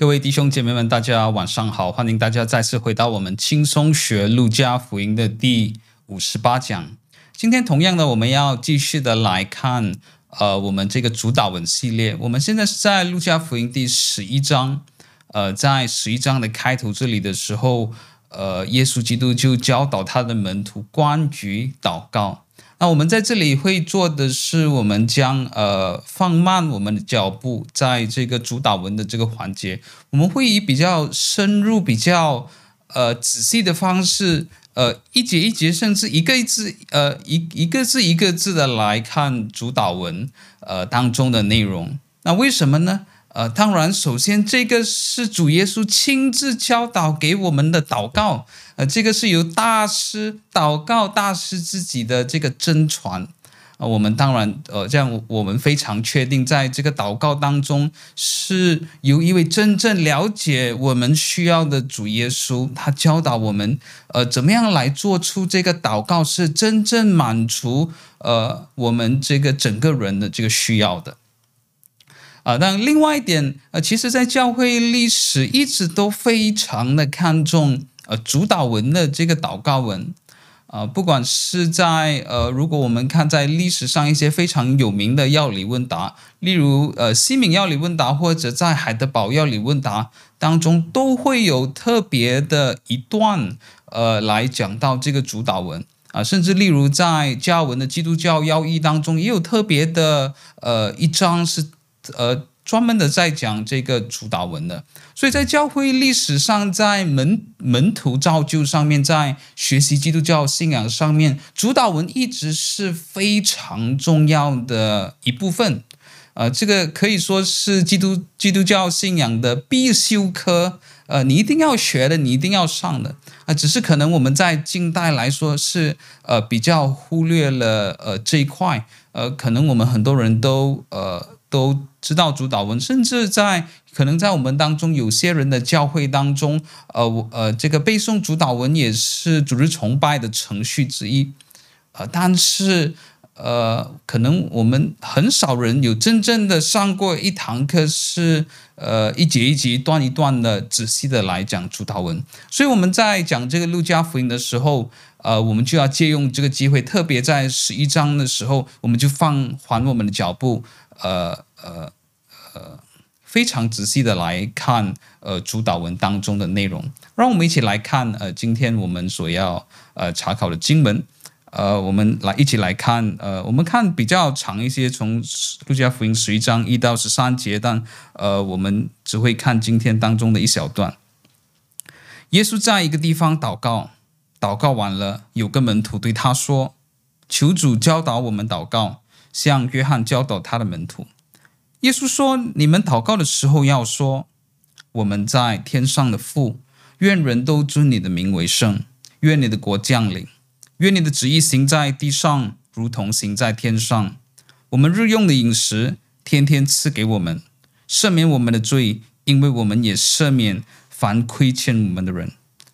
各位弟兄姐妹们，大家晚上好！欢迎大家再次回到我们轻松学路加福音的第五十八讲。今天同样的，我们要继续的来看，呃，我们这个主导文系列。我们现在是在路加福音第十一章，呃，在十一章的开头这里的时候，呃，耶稣基督就教导他的门徒关于祷告。那我们在这里会做的是，我们将呃放慢我们的脚步，在这个主祷文的这个环节，我们会以比较深入、比较呃仔细的方式，呃一节一节，甚至一个字呃一一个字一个字的来看主祷文呃当中的内容。那为什么呢？呃，当然，首先这个是主耶稣亲自教导给我们的祷告，呃，这个是由大师祷告大师自己的这个真传，呃，我们当然，呃，这样我们非常确定，在这个祷告当中，是由一位真正了解我们需要的主耶稣，他教导我们，呃，怎么样来做出这个祷告是真正满足，呃，我们这个整个人的这个需要的。啊，但另外一点，呃，其实，在教会历史一直都非常的看重呃主导文的这个祷告文，啊，不管是在呃，如果我们看在历史上一些非常有名的要理问答，例如呃西敏要理问答，或者在海德堡要理问答当中，都会有特别的一段呃来讲到这个主导文啊，甚至例如在加文的基督教要义当中，也有特别的呃一章是。呃，专门的在讲这个主导文的，所以在教会历史上，在门门徒造就上面，在学习基督教信仰上面，主导文一直是非常重要的一部分。呃，这个可以说是基督基督教信仰的必修课。呃，你一定要学的，你一定要上的。啊、呃，只是可能我们在近代来说是呃比较忽略了呃这一块。呃，可能我们很多人都呃。都知道主祷文，甚至在可能在我们当中有些人的教会当中，呃我呃，这个背诵主祷文也是组织崇拜的程序之一，呃，但是呃，可能我们很少人有真正的上过一堂课，是呃一节一节、一段一段的仔细的来讲主祷文。所以我们在讲这个路加福音的时候，呃，我们就要借用这个机会，特别在十一章的时候，我们就放缓我们的脚步。呃呃呃，非常仔细的来看呃主导文当中的内容，让我们一起来看呃今天我们所要呃查考的经文，呃我们来一起来看呃我们看比较长一些，从路加福音十一章一到十三节，但呃我们只会看今天当中的一小段。耶稣在一个地方祷告，祷告完了，有个门徒对他说：“求主教导我们祷告。”向约翰教导他的门徒，耶稣说：“你们祷告的时候要说，我们在天上的父，愿人都尊你的名为圣，愿你的国降临，愿你的旨意行在地上，如同行在天上。我们日用的饮食，天天赐给我们，赦免我们的罪，因为我们也赦免凡亏欠我们的人，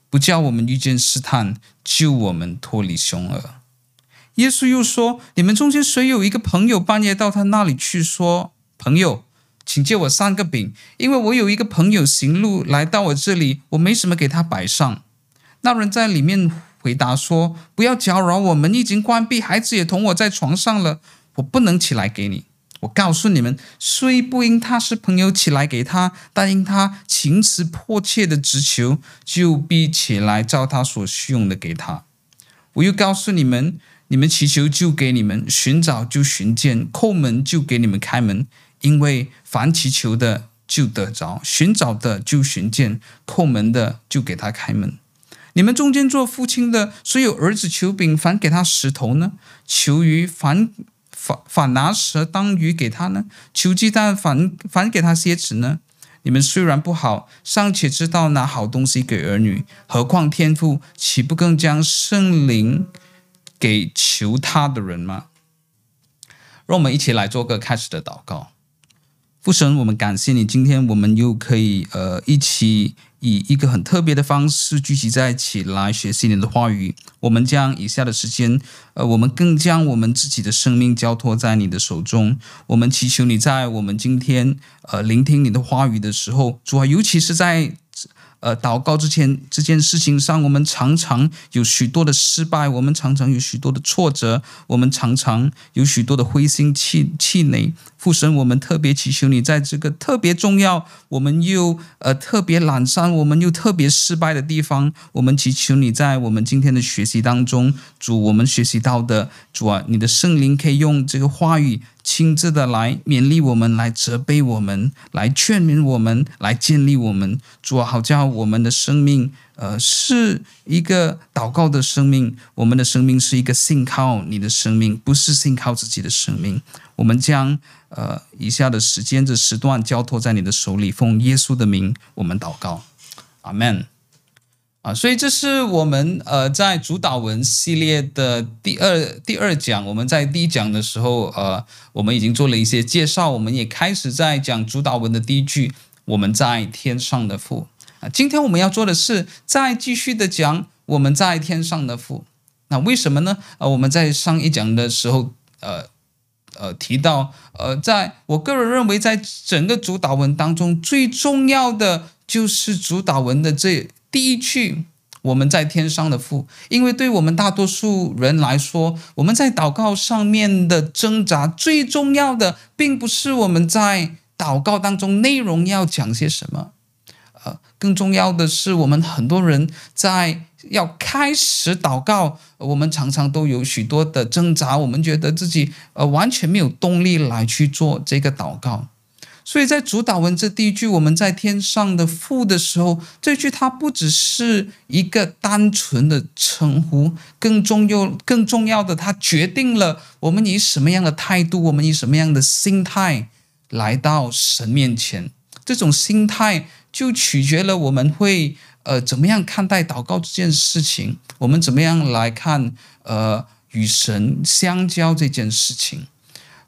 不叫我们遇见试探，救我们脱离凶恶。”耶稣又说：“你们中间谁有一个朋友，半夜到他那里去说：‘朋友，请借我三个饼，因为我有一个朋友行路来到我这里，我没什么给他摆上。’那人在里面回答说：‘不要搅扰我们，已经关闭，孩子也同我在床上了，我不能起来给你。’我告诉你们，虽不因他是朋友起来给他，但因他情词迫切的直求，就必起来照他所需用的给他。我又告诉你们。”你们祈求就给你们，寻找就寻见，叩门就给你们开门。因为凡祈求的就得着，寻找的就寻见，叩门的就给他开门。你们中间做父亲的，虽有儿子求饼，反给他石头呢？求鱼，反反反拿蛇当鱼给他呢？求鸡蛋，反反给他蝎子呢？你们虽然不好，尚且知道拿好东西给儿女，何况天父岂不更将圣灵给求他的人吗？让我们一起来做个开始的祷告。父神，我们感谢你，今天我们又可以呃一起以一个很特别的方式聚集在一起来学习你的话语。我们将以下的时间，呃，我们更将我们自己的生命交托在你的手中。我们祈求你在我们今天呃聆听你的话语的时候，主啊，尤其是在。呃，祷告之前这件事情上，我们常常有许多的失败，我们常常有许多的挫折，我们常常有许多的灰心气气馁。父神，我们特别祈求你，在这个特别重要，我们又呃特别懒散，我们又特别失败的地方，我们祈求你在我们今天的学习当中，主，我们学习到的主啊，你的圣灵可以用这个话语亲自的来勉励我们，来责备我们，来劝勉我们，来建立我们。主啊，好叫我们的生命。呃，是一个祷告的生命。我们的生命是一个信靠你的生命，不是信靠自己的生命。我们将呃以下的时间的时段交托在你的手里，奉耶稣的名，我们祷告，阿门。啊，所以这是我们呃在主祷文系列的第二第二讲。我们在第一讲的时候，呃，我们已经做了一些介绍，我们也开始在讲主祷文的第一句：我们在天上的父。啊今天我们要做的是再继续的讲我们在天上的父。那为什么呢？呃，我们在上一讲的时候，呃呃提到，呃，在我个人认为，在整个主祷文当中，最重要的就是主祷文的这第一句“我们在天上的父”，因为对我们大多数人来说，我们在祷告上面的挣扎，最重要的并不是我们在祷告当中内容要讲些什么。呃更重要的是，我们很多人在要开始祷告，我们常常都有许多的挣扎，我们觉得自己呃完全没有动力来去做这个祷告。所以在主祷文这第一句“我们在天上的父”的时候，这句它不只是一个单纯的称呼，更重要、更重要的，它决定了我们以什么样的态度，我们以什么样的心态来到神面前。这种心态。就取决了我们会呃怎么样看待祷告这件事情，我们怎么样来看呃与神相交这件事情，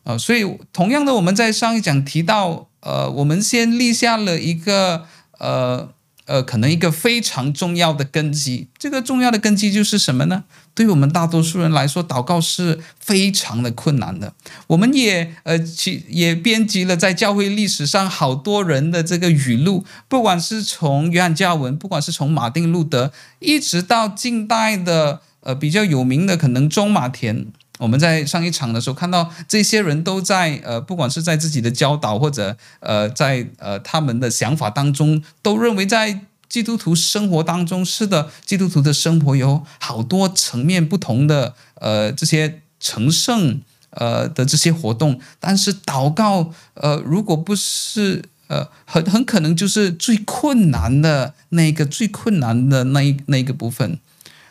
呃，所以同样的，我们在上一讲提到，呃，我们先立下了一个呃。呃，可能一个非常重要的根基，这个重要的根基就是什么呢？对于我们大多数人来说，祷告是非常的困难的。我们也呃，其也编辑了在教会历史上好多人的这个语录，不管是从约翰加文，不管是从马丁路德，一直到近代的呃比较有名的可能中马田。我们在上一场的时候看到这些人都在呃，不管是在自己的教导或者呃，在呃他们的想法当中，都认为在基督徒生活当中，是的，基督徒的生活有好多层面不同的呃这些成圣呃的这些活动，但是祷告呃如果不是呃很很可能就是最困难的那个最困难的那一那一个部分。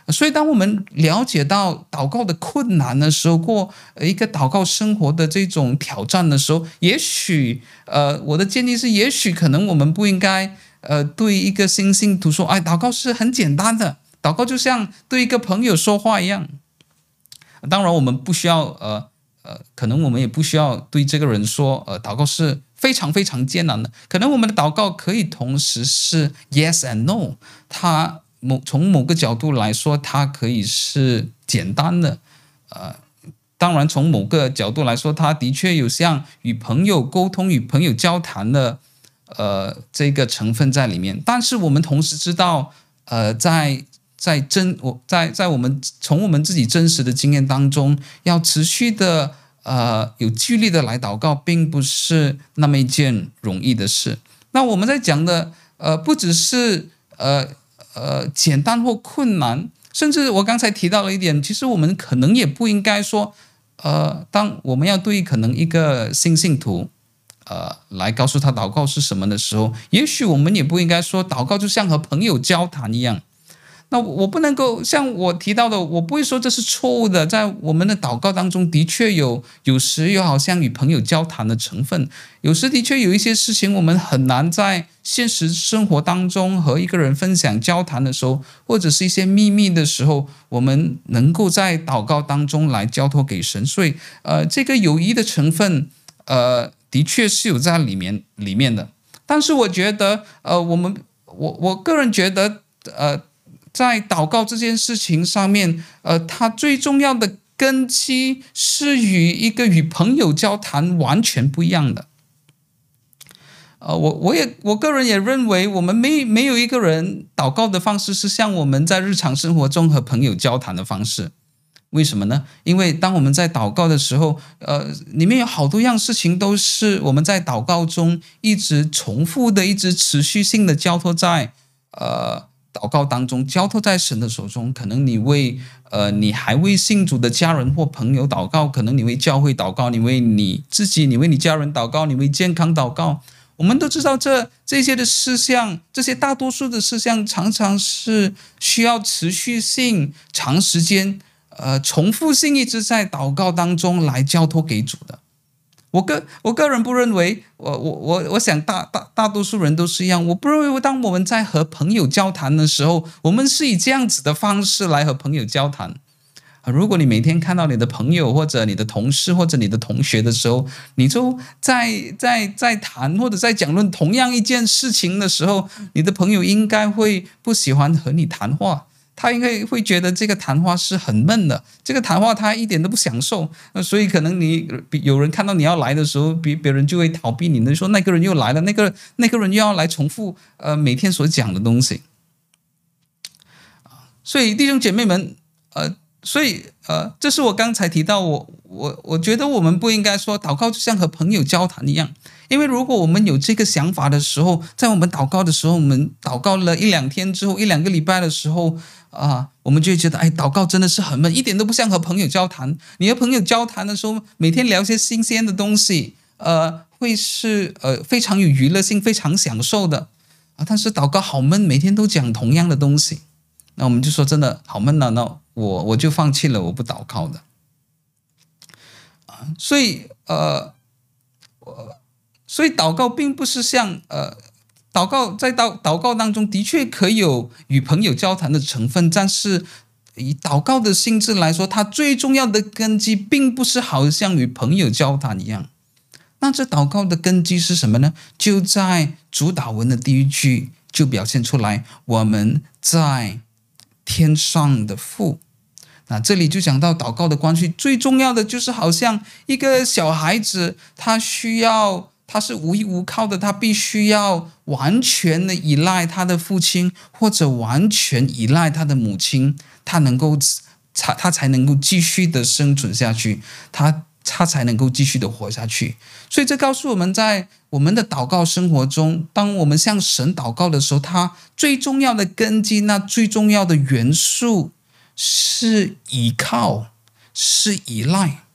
所以，当我们了解到祷告的困难的时候，过一个祷告生活的这种挑战的时候，也许，呃，我的建议是，也许可能我们不应该，呃，对一个新信徒说，哎，祷告是很简单的，祷告就像对一个朋友说话一样。当然，我们不需要，呃，呃，可能我们也不需要对这个人说，呃，祷告是非常非常艰难的。可能我们的祷告可以同时是 yes and no，他。某从某个角度来说，它可以是简单的，呃，当然从某个角度来说，它的确有像与朋友沟通、与朋友交谈的，呃，这个成分在里面。但是我们同时知道，呃，在在真我在在我们从我们自己真实的经验当中，要持续的呃有纪律的来祷告，并不是那么一件容易的事。那我们在讲的，呃，不只是呃。呃，简单或困难，甚至我刚才提到了一点，其实我们可能也不应该说，呃，当我们要对可能一个新信徒，呃，来告诉他祷告是什么的时候，也许我们也不应该说祷告就像和朋友交谈一样。那我不能够像我提到的，我不会说这是错误的。在我们的祷告当中，的确有有时又好像与朋友交谈的成分，有时的确有一些事情我们很难在现实生活当中和一个人分享交谈的时候，或者是一些秘密的时候，我们能够在祷告当中来交托给神。所以，呃，这个友谊的成分，呃，的确是有在里面里面的。但是，我觉得，呃，我们。我我个人觉得，呃，在祷告这件事情上面，呃，它最重要的根基是与一个与朋友交谈完全不一样的。呃，我我也我个人也认为，我们没没有一个人祷告的方式是像我们在日常生活中和朋友交谈的方式。为什么呢？因为当我们在祷告的时候，呃，里面有好多样事情都是我们在祷告中一直重复的、一直持续性的交托在呃祷告当中，交托在神的手中。可能你为呃你还未信主的家人或朋友祷告，可能你为教会祷告，你为你自己，你为你家人祷告，你为健康祷告。我们都知道这这些的事项，这些大多数的事项，常常是需要持续性、长时间。呃，重复性一直在祷告当中来交托给主的。我个我个人不认为，我我我我想大大大多数人都是一样。我不认为，当我们在和朋友交谈的时候，我们是以这样子的方式来和朋友交谈。如果你每天看到你的朋友或者你的同事或者你的同学的时候，你就在在在谈或者在讲论同样一件事情的时候，你的朋友应该会不喜欢和你谈话。他应该会觉得这个谈话是很闷的，这个谈话他一点都不享受，所以可能你有人看到你要来的时候，别别人就会逃避你，你说那个人又来了，那个那个人又要来重复呃每天所讲的东西，所以弟兄姐妹们，呃，所以呃，这是我刚才提到我我我觉得我们不应该说祷告就像和朋友交谈一样。因为如果我们有这个想法的时候，在我们祷告的时候，我们祷告了一两天之后，一两个礼拜的时候，啊，我们就会觉得，哎，祷告真的是很闷，一点都不像和朋友交谈。你和朋友交谈的时候，每天聊些新鲜的东西，呃，会是呃非常有娱乐性、非常享受的啊。但是祷告好闷，每天都讲同样的东西，那我们就说真的好闷了，那我我就放弃了，我不祷告的啊。所以呃，我。所以祷告并不是像呃，祷告在祷祷告当中的确可以有与朋友交谈的成分，但是以祷告的性质来说，它最重要的根基并不是好像与朋友交谈一样。那这祷告的根基是什么呢？就在主祷文的第一句就表现出来：我们在天上的父。那这里就讲到祷告的关系，最重要的就是好像一个小孩子，他需要。他是无依无靠的，他必须要完全的依赖他的父亲，或者完全依赖他的母亲，他能够才他才能够继续的生存下去，他他才能够继续的活下去。所以这告诉我们在我们的祷告生活中，当我们向神祷告的时候，他最重要的根基，那最重要的元素是依靠，是依赖。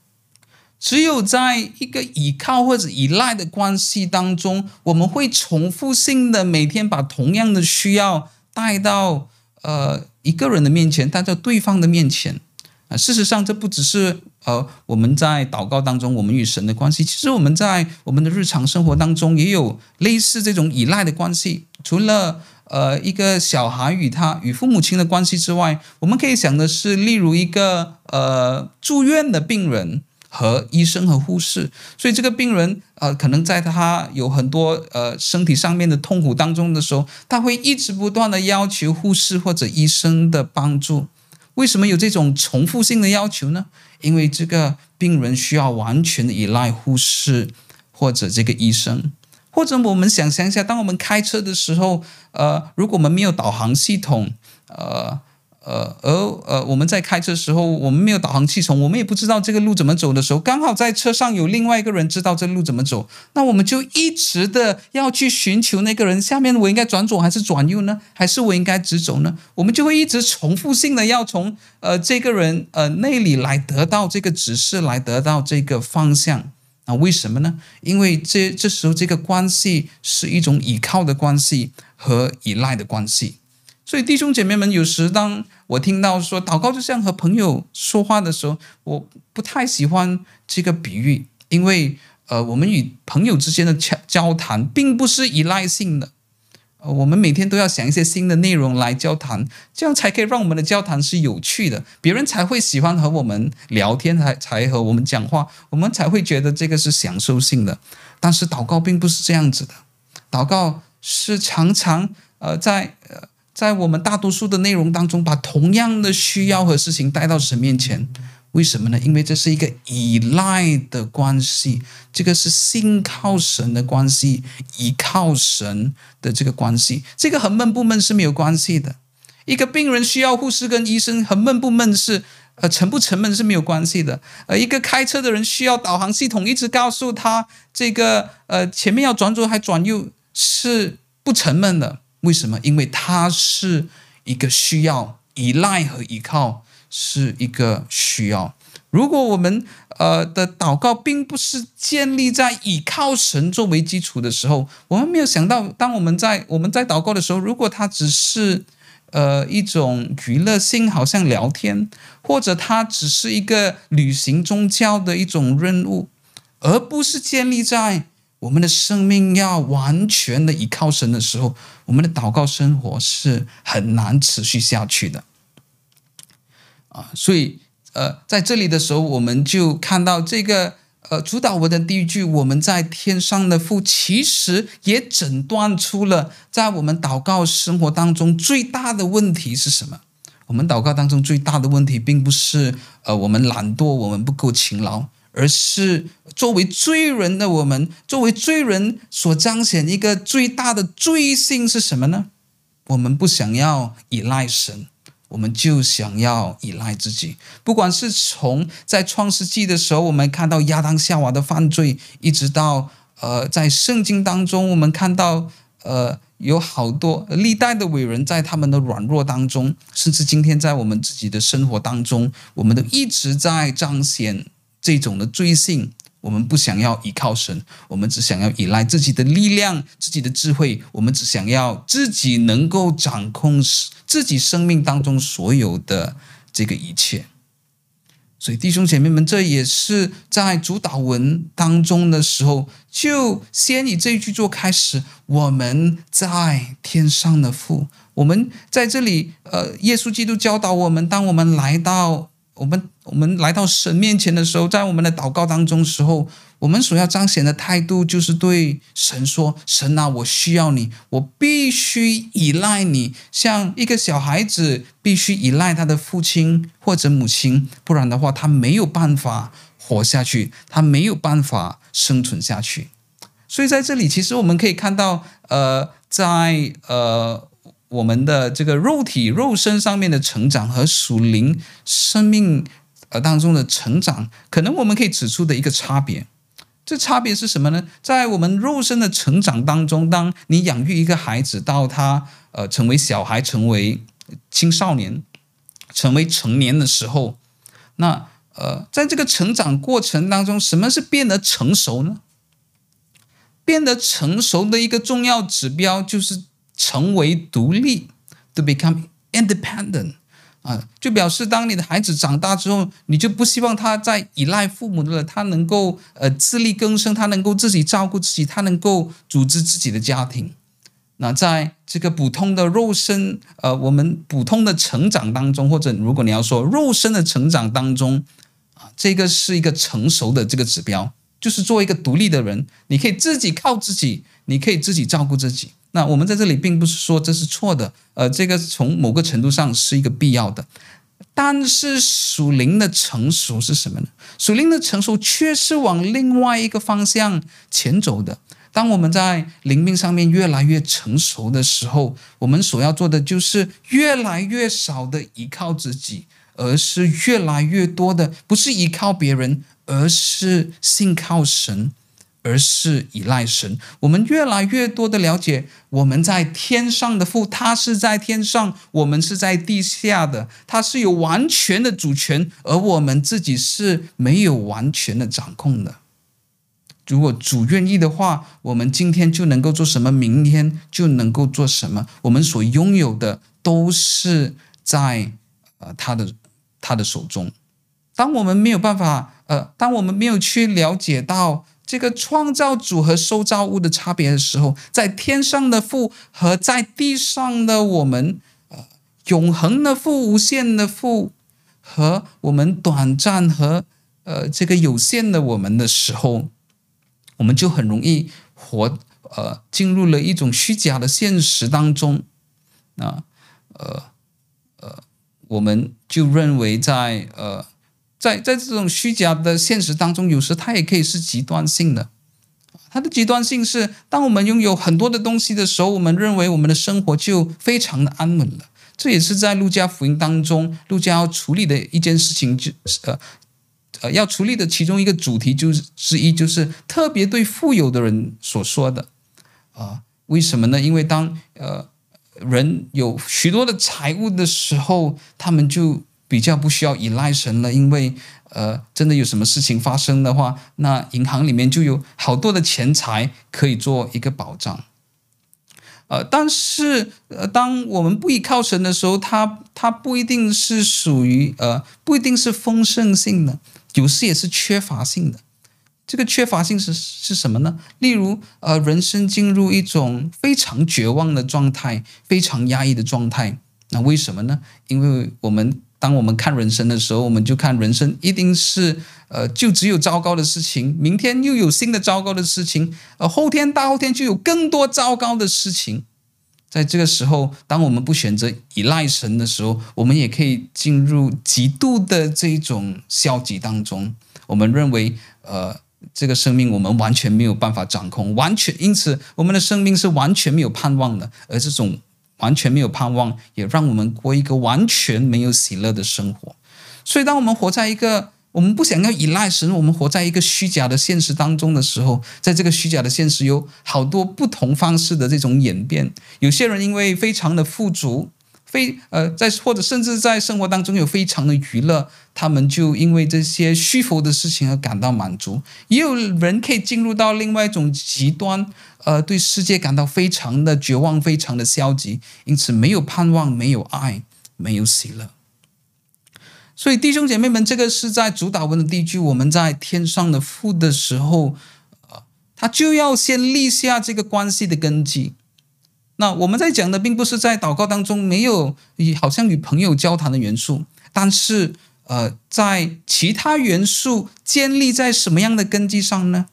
只有在一个依靠或者依赖的关系当中，我们会重复性的每天把同样的需要带到呃一个人的面前，带到对方的面前啊。事实上，这不只是呃我们在祷告当中我们与神的关系，其实我们在我们的日常生活当中也有类似这种依赖的关系。除了呃一个小孩与他与父母亲的关系之外，我们可以想的是，例如一个呃住院的病人。和医生和护士，所以这个病人呃，可能在他有很多呃身体上面的痛苦当中的时候，他会一直不断的要求护士或者医生的帮助。为什么有这种重复性的要求呢？因为这个病人需要完全的依赖护士或者这个医生，或者我们想象一下，当我们开车的时候，呃，如果我们没有导航系统，呃。呃，而呃，我们在开车的时候，我们没有导航系统，我们也不知道这个路怎么走的时候，刚好在车上有另外一个人知道这路怎么走，那我们就一直的要去寻求那个人，下面我应该转左还是转右呢？还是我应该直走呢？我们就会一直重复性的要从呃这个人呃那里来得到这个指示，来得到这个方向。那为什么呢？因为这这时候这个关系是一种依靠的关系和依赖的关系。所以弟兄姐妹们，有时当我听到说祷告就像和朋友说话的时候，我不太喜欢这个比喻，因为呃，我们与朋友之间的交交谈并不是依赖性的，呃，我们每天都要想一些新的内容来交谈，这样才可以让我们的交谈是有趣的，别人才会喜欢和我们聊天，才才和我们讲话，我们才会觉得这个是享受性的。但是祷告并不是这样子的，祷告是常常。呃，在呃，在我们大多数的内容当中，把同样的需要和事情带到神面前。为什么呢？因为这是一个依赖的关系，这个是信靠神的关系，依靠神的这个关系，这个和闷不闷是没有关系的。一个病人需要护士跟医生，和闷不闷是呃沉不沉闷是没有关系的。呃，一个开车的人需要导航系统一直告诉他这个呃前面要转左还转右是不沉闷的。为什么？因为他是一个需要依赖和依靠。是一个需要。如果我们呃的祷告并不是建立在倚靠神作为基础的时候，我们没有想到，当我们在我们在祷告的时候，如果它只是呃一种娱乐性，好像聊天，或者它只是一个履行宗教的一种任务，而不是建立在我们的生命要完全的倚靠神的时候，我们的祷告生活是很难持续下去的。啊，所以呃，在这里的时候，我们就看到这个呃主祷文的第一句，我们在天上的父，其实也诊断出了在我们祷告生活当中最大的问题是什么？我们祷告当中最大的问题，并不是呃我们懒惰，我们不够勤劳，而是作为罪人的我们，作为罪人所彰显一个最大的罪性是什么呢？我们不想要依赖神。我们就想要依赖自己，不管是从在创世纪的时候，我们看到亚当夏娃的犯罪，一直到呃，在圣经当中，我们看到呃，有好多历代的伟人，在他们的软弱当中，甚至今天在我们自己的生活当中，我们都一直在彰显这种的罪性。我们不想要依靠神，我们只想要依赖自己的力量、自己的智慧。我们只想要自己能够掌控自己生命当中所有的这个一切。所以弟兄姐妹们，这也是在主祷文当中的时候，就先以这一句做开始。我们在天上的父，我们在这里，呃，耶稣基督教导我们，当我们来到。我们我们来到神面前的时候，在我们的祷告当中的时候，我们所要彰显的态度就是对神说：“神啊，我需要你，我必须依赖你，像一个小孩子必须依赖他的父亲或者母亲，不然的话，他没有办法活下去，他没有办法生存下去。”所以在这里，其实我们可以看到，呃，在呃。我们的这个肉体、肉身上面的成长和属灵生命呃当中的成长，可能我们可以指出的一个差别。这差别是什么呢？在我们肉身的成长当中，当你养育一个孩子到他呃成为小孩、成为青少年、成为成年的时候，那呃在这个成长过程当中，什么是变得成熟呢？变得成熟的一个重要指标就是。成为独立，to become independent，啊，就表示当你的孩子长大之后，你就不希望他再依赖父母了，他能够呃自力更生，他能够自己照顾自己，他能够组织自己的家庭。那在这个普通的肉身，呃，我们普通的成长当中，或者如果你要说肉身的成长当中，啊，这个是一个成熟的这个指标，就是作为一个独立的人，你可以自己靠自己，你可以自己照顾自己。那我们在这里并不是说这是错的，呃，这个从某个程度上是一个必要的，但是属灵的成熟是什么呢？属灵的成熟却是往另外一个方向前走的。当我们在灵命上面越来越成熟的时候，我们所要做的就是越来越少的依靠自己，而是越来越多的不是依靠别人，而是信靠神。而是依赖神，我们越来越多的了解，我们在天上的父，他是在天上，我们是在地下的，他是有完全的主权，而我们自己是没有完全的掌控的。如果主愿意的话，我们今天就能够做什么，明天就能够做什么。我们所拥有的都是在呃他的他的手中。当我们没有办法，呃，当我们没有去了解到。这个创造主和受造物的差别的时候，在天上的父和在地上的我们，呃，永恒的父、无限的父和我们短暂和呃这个有限的我们的时候，我们就很容易活呃进入了一种虚假的现实当中。那呃呃，我们就认为在呃在在这种虚假的现实当中，有时它也可以是极端性的。它的极端性是，当我们拥有很多的东西的时候，我们认为我们的生活就非常的安稳了。这也是在路加福音当中，路加要处理的一件事情，就是呃呃要处理的其中一个主题就是之一，就是特别对富有的人所说的啊、为什么呢？因为当呃人有许多的财物的时候，他们就比较不需要依赖神了，因为呃真的有什么事情发生的话，那银行里面就有好多的钱财可以做一个保障。呃，但是呃，当我们不依靠神的时候，它它不一定是属于呃，不一定是丰盛性的，有时也是缺乏性的。这个缺乏性是是什么呢？例如呃，人生进入一种非常绝望的状态，非常压抑的状态。那为什么呢？因为我们当我们看人生的时候，我们就看人生一定是呃，就只有糟糕的事情，明天又有新的糟糕的事情，呃，后天大后天就有更多糟糕的事情。在这个时候，当我们不选择依赖神的时候，我们也可以进入极度的这种消极当中。我们认为，呃，这个生命我们完全没有办法掌控，完全因此我们的生命是完全没有盼望的。而这种完全没有盼望，也让我们过一个完全没有喜乐的生活。所以，当我们活在一个我们不想要依赖神，我们活在一个虚假的现实当中的时候，在这个虚假的现实有好多不同方式的这种演变。有些人因为非常的富足，非呃在或者甚至在生活当中有非常的娱乐，他们就因为这些虚浮的事情而感到满足。也有人可以进入到另外一种极端，呃，对世界感到非常的绝望，非常的消极，因此没有盼望，没有爱，没有喜乐。所以弟兄姐妹们，这个是在主导文的第一句，我们在天上的父的时候，呃，他就要先立下这个关系的根基。那我们在讲的并不是在祷告当中没有与好像与朋友交谈的元素，但是呃，在其他元素建立在什么样的根基上呢？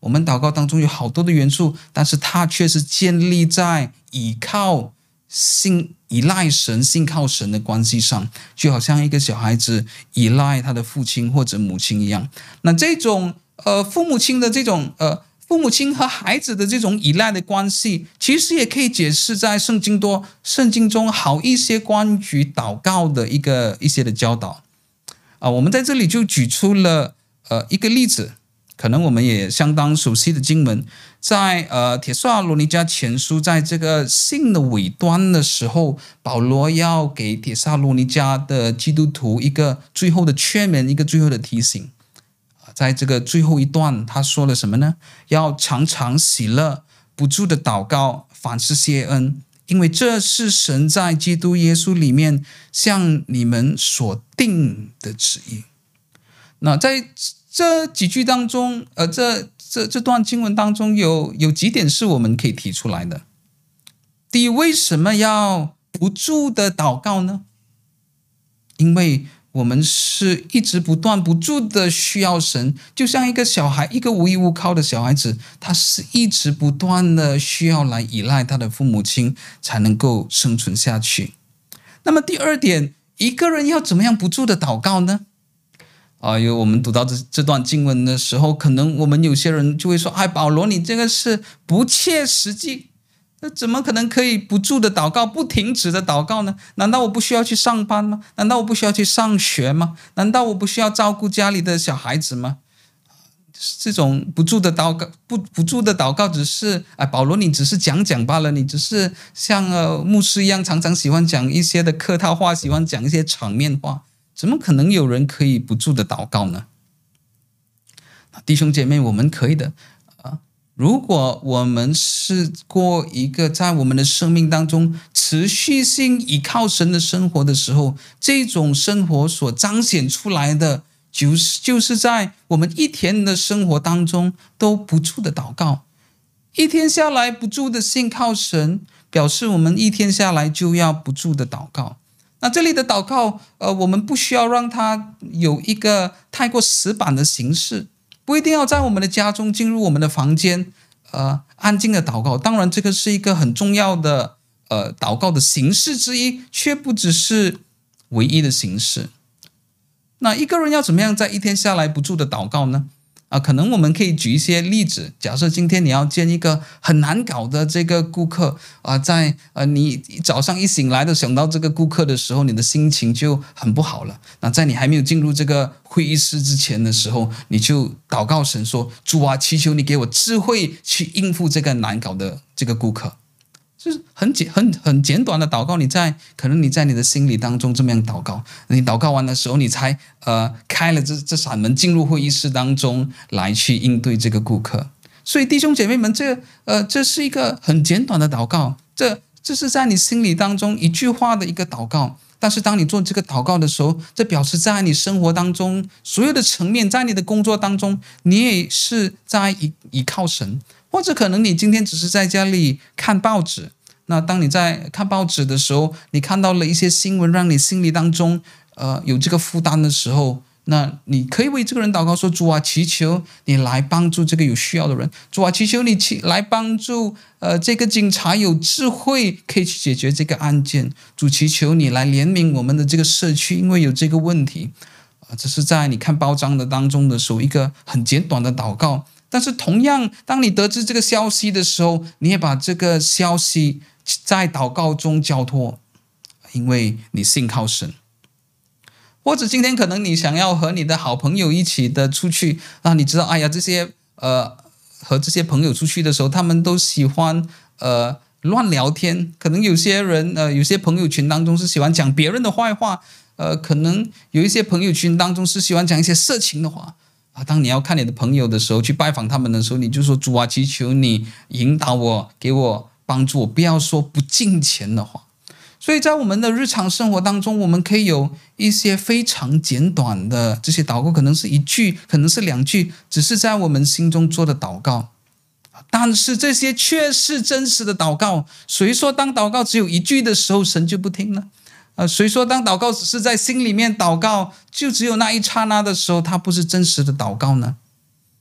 我们祷告当中有好多的元素，但是它却是建立在倚靠。信依赖神、信靠神的关系上，就好像一个小孩子依赖他的父亲或者母亲一样。那这种呃父母亲的这种呃父母亲和孩子的这种依赖的关系，其实也可以解释在圣经多圣经中好一些关于祷告的一个一些的教导啊。我们在这里就举出了呃一个例子。可能我们也相当熟悉的经文，在呃《帖撒罗尼迦前书》在这个信的尾端的时候，保罗要给帖撒罗尼迦的基督徒一个最后的劝勉，一个最后的提醒。在这个最后一段，他说了什么呢？要常常喜乐，不住的祷告，凡事谢恩，因为这是神在基督耶稣里面向你们所定的旨意。那在这几句当中，呃，这这这段经文当中有有几点是我们可以提出来的。第一，为什么要不住的祷告呢？因为我们是一直不断不住的需要神，就像一个小孩，一个无依无靠的小孩子，他是一直不断的需要来依赖他的父母亲才能够生存下去。那么第二点，一个人要怎么样不住的祷告呢？啊，有我们读到这这段经文的时候，可能我们有些人就会说：“哎，保罗，你这个是不切实际，那怎么可能可以不住的祷告，不停止的祷告呢？难道我不需要去上班吗？难道我不需要去上学吗？难道我不需要照顾家里的小孩子吗？这种不住的祷告，不不住的祷告，只是哎，保罗，你只是讲讲罢了，你只是像呃牧师一样，常常喜欢讲一些的客套话，喜欢讲一些场面话。”怎么可能有人可以不住的祷告呢？弟兄姐妹，我们可以的！如果我们是过一个在我们的生命当中持续性依靠神的生活的时候，这种生活所彰显出来的，就是就是在我们一天的生活当中都不住的祷告，一天下来不住的信靠神，表示我们一天下来就要不住的祷告。那这里的祷告，呃，我们不需要让它有一个太过死板的形式，不一定要在我们的家中进入我们的房间，呃，安静的祷告。当然，这个是一个很重要的呃祷告的形式之一，却不只是唯一的形式。那一个人要怎么样在一天下来不住的祷告呢？啊，可能我们可以举一些例子。假设今天你要见一个很难搞的这个顾客啊，在呃你早上一醒来的想到这个顾客的时候，你的心情就很不好了。那在你还没有进入这个会议室之前的时候，你就祷告神说：“主啊，祈求你给我智慧去应付这个难搞的这个顾客。”就是很简很很简短的祷告，你在可能你在你的心里当中这么样祷告，你祷告完的时候，你才呃开了这这扇门进入会议室当中来去应对这个顾客。所以弟兄姐妹们，这呃这是一个很简短的祷告，这这是在你心里当中一句话的一个祷告。但是当你做这个祷告的时候，这表示在你生活当中所有的层面，在你的工作当中，你也是在依依靠神。或者可能你今天只是在家里看报纸，那当你在看报纸的时候，你看到了一些新闻，让你心里当中呃有这个负担的时候，那你可以为这个人祷告说：“主啊，祈求你来帮助这个有需要的人。主啊，祈求你去来帮助呃这个警察有智慧，可以去解决这个案件。主，祈求你来怜悯我们的这个社区，因为有这个问题。”啊，这是在你看报章的当中的时候一个很简短的祷告。但是，同样，当你得知这个消息的时候，你也把这个消息在祷告中交托，因为你信靠神。或者今天可能你想要和你的好朋友一起的出去，那你知道，哎呀，这些呃和这些朋友出去的时候，他们都喜欢呃乱聊天。可能有些人呃，有些朋友群当中是喜欢讲别人的坏话，呃，可能有一些朋友群当中是喜欢讲一些色情的话。当你要看你的朋友的时候，去拜访他们的时候，你就说：“主啊，祈求你引导我，给我帮助我，不要说不敬虔的话。”所以在我们的日常生活当中，我们可以有一些非常简短的这些祷告，可能是一句，可能是两句，只是在我们心中做的祷告。但是这些却是真实的祷告。谁说当祷告只有一句的时候，神就不听呢？呃，谁说当祷告只是在心里面祷告，就只有那一刹那的时候，它不是真实的祷告呢？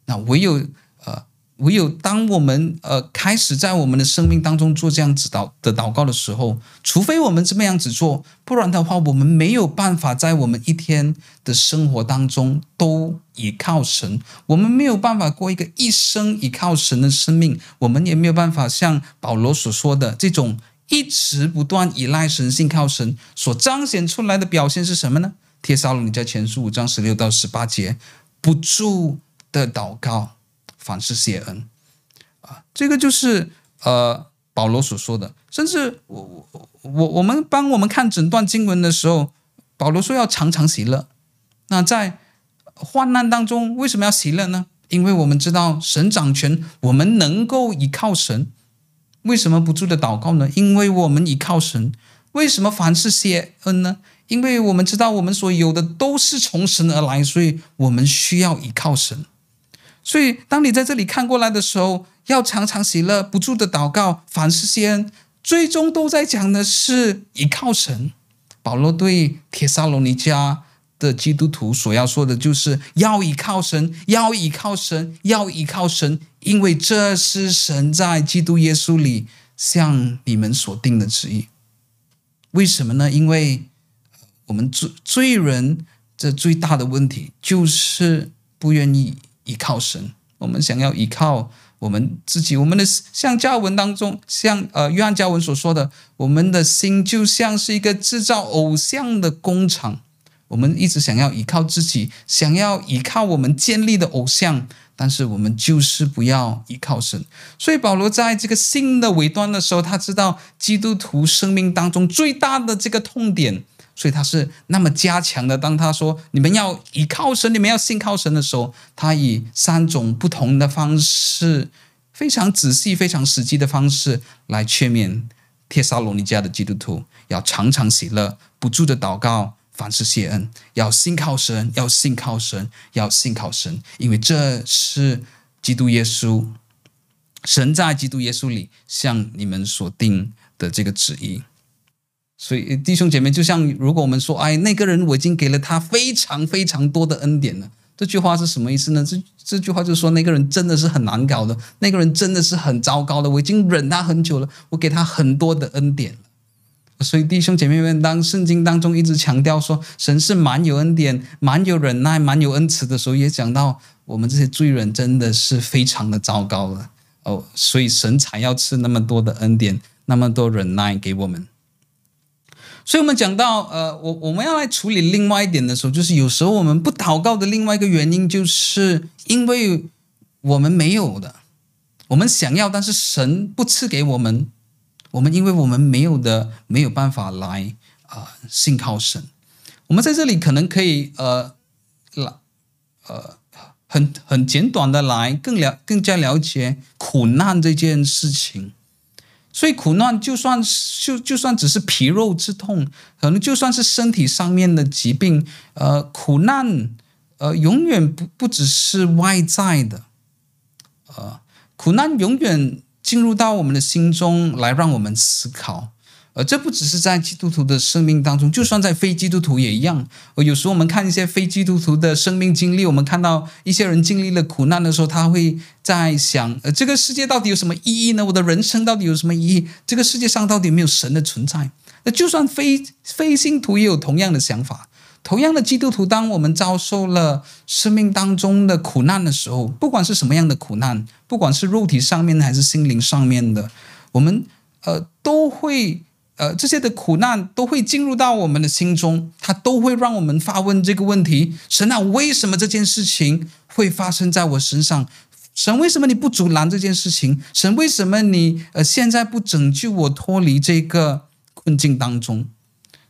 那唯有呃，唯有当我们呃开始在我们的生命当中做这样子祷的祷告的时候，除非我们这么样子做，不然的话，我们没有办法在我们一天的生活当中都依靠神，我们没有办法过一个一生依靠神的生命，我们也没有办法像保罗所说的这种。一直不断依赖神、信靠神所彰显出来的表现是什么呢？帖撒罗尼迦前书五章十六到十八节，不住的祷告，凡事谢恩。啊，这个就是呃保罗所说的。甚至我我我们帮我们看整段经文的时候，保罗说要常常喜乐。那在患难当中为什么要喜乐呢？因为我们知道神掌权，我们能够依靠神。为什么不住的祷告呢？因为我们倚靠神。为什么凡事谢恩呢？因为我们知道我们所有的都是从神而来，所以我们需要倚靠神。所以，当你在这里看过来的时候，要常常喜乐，不住的祷告，凡事谢恩，最终都在讲的是倚靠神。保罗对帖撒罗尼迦的基督徒所要说的就是要倚靠神，要倚靠神，要倚靠神，因为这是神在基督耶稣里向你们所定的旨意。为什么呢？因为我们罪罪人这最大的问题就是不愿意依靠神，我们想要依靠我们自己。我们的像加文当中，像呃约翰加文所说的，我们的心就像是一个制造偶像的工厂。我们一直想要依靠自己，想要依靠我们建立的偶像，但是我们就是不要依靠神。所以保罗在这个信的尾端的时候，他知道基督徒生命当中最大的这个痛点，所以他是那么加强的。当他说你们要依靠神，你们要信靠神的时候，他以三种不同的方式，非常仔细、非常实际的方式来劝勉帖撒罗尼迦的基督徒，要常常喜乐，不住的祷告。凡事谢恩，要信靠神，要信靠神，要信靠神，因为这是基督耶稣，神在基督耶稣里向你们所定的这个旨意。所以弟兄姐妹，就像如果我们说，哎，那个人我已经给了他非常非常多的恩典了，这句话是什么意思呢？这这句话就是说，那个人真的是很难搞的，那个人真的是很糟糕的。我已经忍他很久了，我给他很多的恩典了。所以弟兄姐妹们，当圣经当中一直强调说神是满有恩典、满有忍耐、满有恩慈的时候，也讲到我们这些罪人真的是非常的糟糕了哦。所以神才要赐那么多的恩典、那么多忍耐给我们。所以，我们讲到，呃，我我们要来处理另外一点的时候，就是有时候我们不祷告的另外一个原因，就是因为我们没有的，我们想要，但是神不赐给我们，我们因为我们没有的，没有办法来啊、呃，信靠神。我们在这里可能可以，呃，来，呃，很很简短的来更了更加了解苦难这件事情。所以苦难就算就就算只是皮肉之痛，可能就算是身体上面的疾病，呃，苦难呃永远不不只是外在的，呃，苦难永远进入到我们的心中来让我们思考。呃，这不只是在基督徒的生命当中，就算在非基督徒也一样。呃，有时候我们看一些非基督徒的生命经历，我们看到一些人经历了苦难的时候，他会在想：呃，这个世界到底有什么意义呢？我的人生到底有什么意义？这个世界上到底有没有神的存在？那就算非非信徒也有同样的想法。同样的基督徒，当我们遭受了生命当中的苦难的时候，不管是什么样的苦难，不管是肉体上面的还是心灵上面的，我们呃都会。呃，这些的苦难都会进入到我们的心中，它都会让我们发问这个问题：神啊，为什么这件事情会发生在我身上？神为什么你不阻拦这件事情？神为什么你呃现在不拯救我脱离这个困境当中？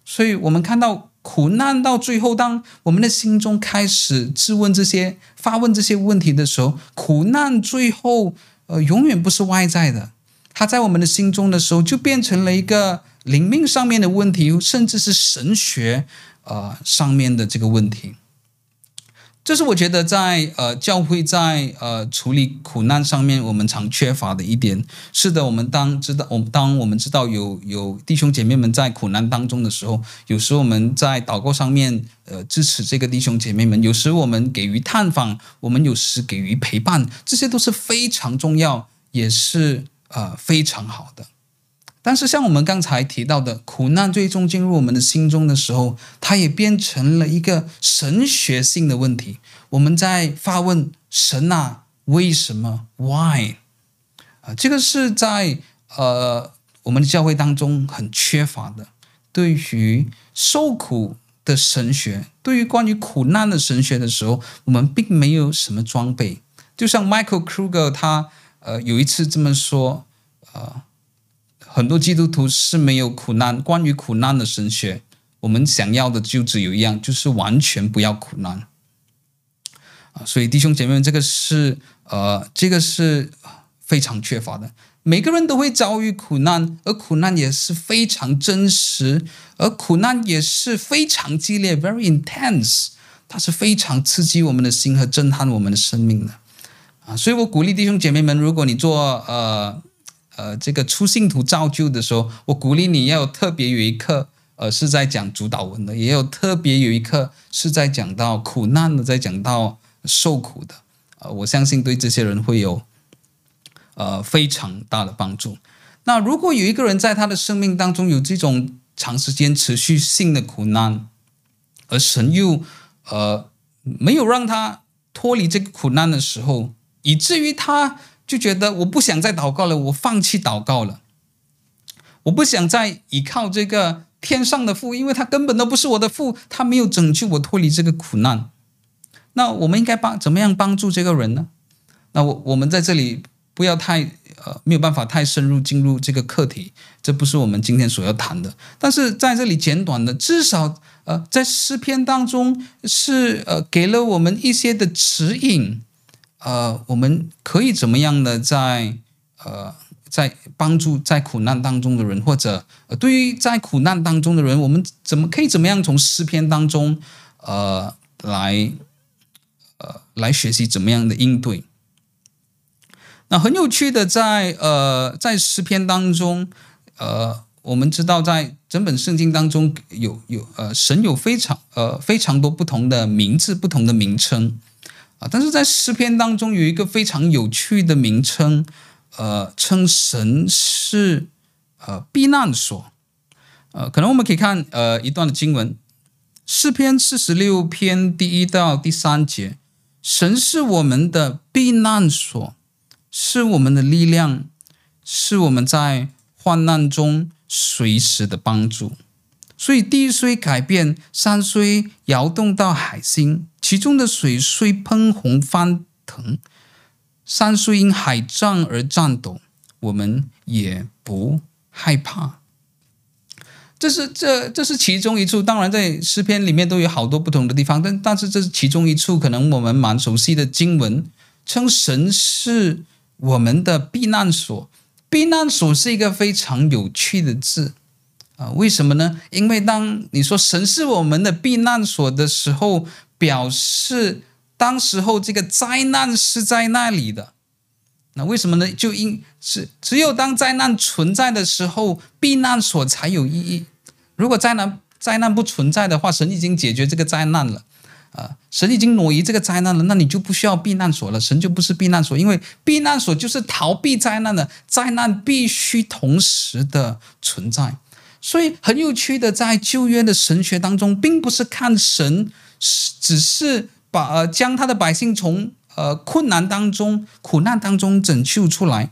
所以，我们看到苦难到最后，当我们的心中开始质问这些、发问这些问题的时候，苦难最后呃永远不是外在的，它在我们的心中的时候，就变成了一个。灵命上面的问题，甚至是神学呃上面的这个问题，这是我觉得在呃教会在呃处理苦难上面，我们常缺乏的一点。是的，我们当知道，我们当我们知道有有弟兄姐妹们在苦难当中的时候，有时我们在祷告上面呃支持这个弟兄姐妹们，有时我们给予探访，我们有时给予陪伴，这些都是非常重要，也是呃非常好的。但是，像我们刚才提到的，苦难最终进入我们的心中的时候，它也变成了一个神学性的问题。我们在发问：神啊，为什么？Why？啊，这个是在呃我们的教会当中很缺乏的。对于受苦的神学，对于关于苦难的神学的时候，我们并没有什么装备。就像 Michael Kruger 他呃有一次这么说，呃。很多基督徒是没有苦难，关于苦难的神学，我们想要的就只有一样，就是完全不要苦难啊！所以弟兄姐妹们，这个是呃，这个是非常缺乏的。每个人都会遭遇苦难，而苦难也是非常真实，而苦难也是非常激烈，very intense，它是非常刺激我们的心和震撼我们的生命的啊！所以我鼓励弟兄姐妹们，如果你做呃。呃，这个初信徒造就的时候，我鼓励你要特别有一课，呃，是在讲主祷文的，也有特别有一课是在讲到苦难的，在讲到受苦的，呃，我相信对这些人会有呃非常大的帮助。那如果有一个人在他的生命当中有这种长时间持续性的苦难，而神又呃没有让他脱离这个苦难的时候，以至于他。就觉得我不想再祷告了，我放弃祷告了。我不想再依靠这个天上的父，因为他根本都不是我的父，他没有拯救我脱离这个苦难。那我们应该帮怎么样帮助这个人呢？那我我们在这里不要太呃没有办法太深入进入这个课题，这不是我们今天所要谈的。但是在这里简短的，至少呃在诗篇当中是呃给了我们一些的指引。呃，我们可以怎么样的在呃在帮助在苦难当中的人，或者对于在苦难当中的人，我们怎么可以怎么样从诗篇当中呃来呃来学习怎么样的应对？那很有趣的，在呃在诗篇当中，呃我们知道在整本圣经当中有有呃神有非常呃非常多不同的名字，不同的名称。啊。但是在诗篇当中有一个非常有趣的名称，呃，称神是呃避难所。呃，可能我们可以看呃一段的经文，诗篇四十六篇第一到第三节，神是我们的避难所，是我们的力量，是我们在患难中随时的帮助。所以地虽改变，山虽摇动到海心，其中的水虽喷红翻腾，山虽因海涨而颤抖，我们也不害怕。这是这这是其中一处，当然在诗篇里面都有好多不同的地方，但但是这是其中一处，可能我们蛮熟悉的经文，称神是我们的避难所。避难所是一个非常有趣的字啊，为什么呢？因为当你说神是我们的避难所的时候，表示当时候这个灾难是在那里的。那为什么呢？就因是只有当灾难存在的时候，避难所才有意义。如果灾难灾难不存在的话，神已经解决这个灾难了，啊，神已经挪移这个灾难了，那你就不需要避难所了。神就不是避难所，因为避难所就是逃避灾难的，灾难必须同时的存在。所以很有趣的，在旧约的神学当中，并不是看神是只是把呃将他的百姓从。呃，困难当中、苦难当中拯救出来，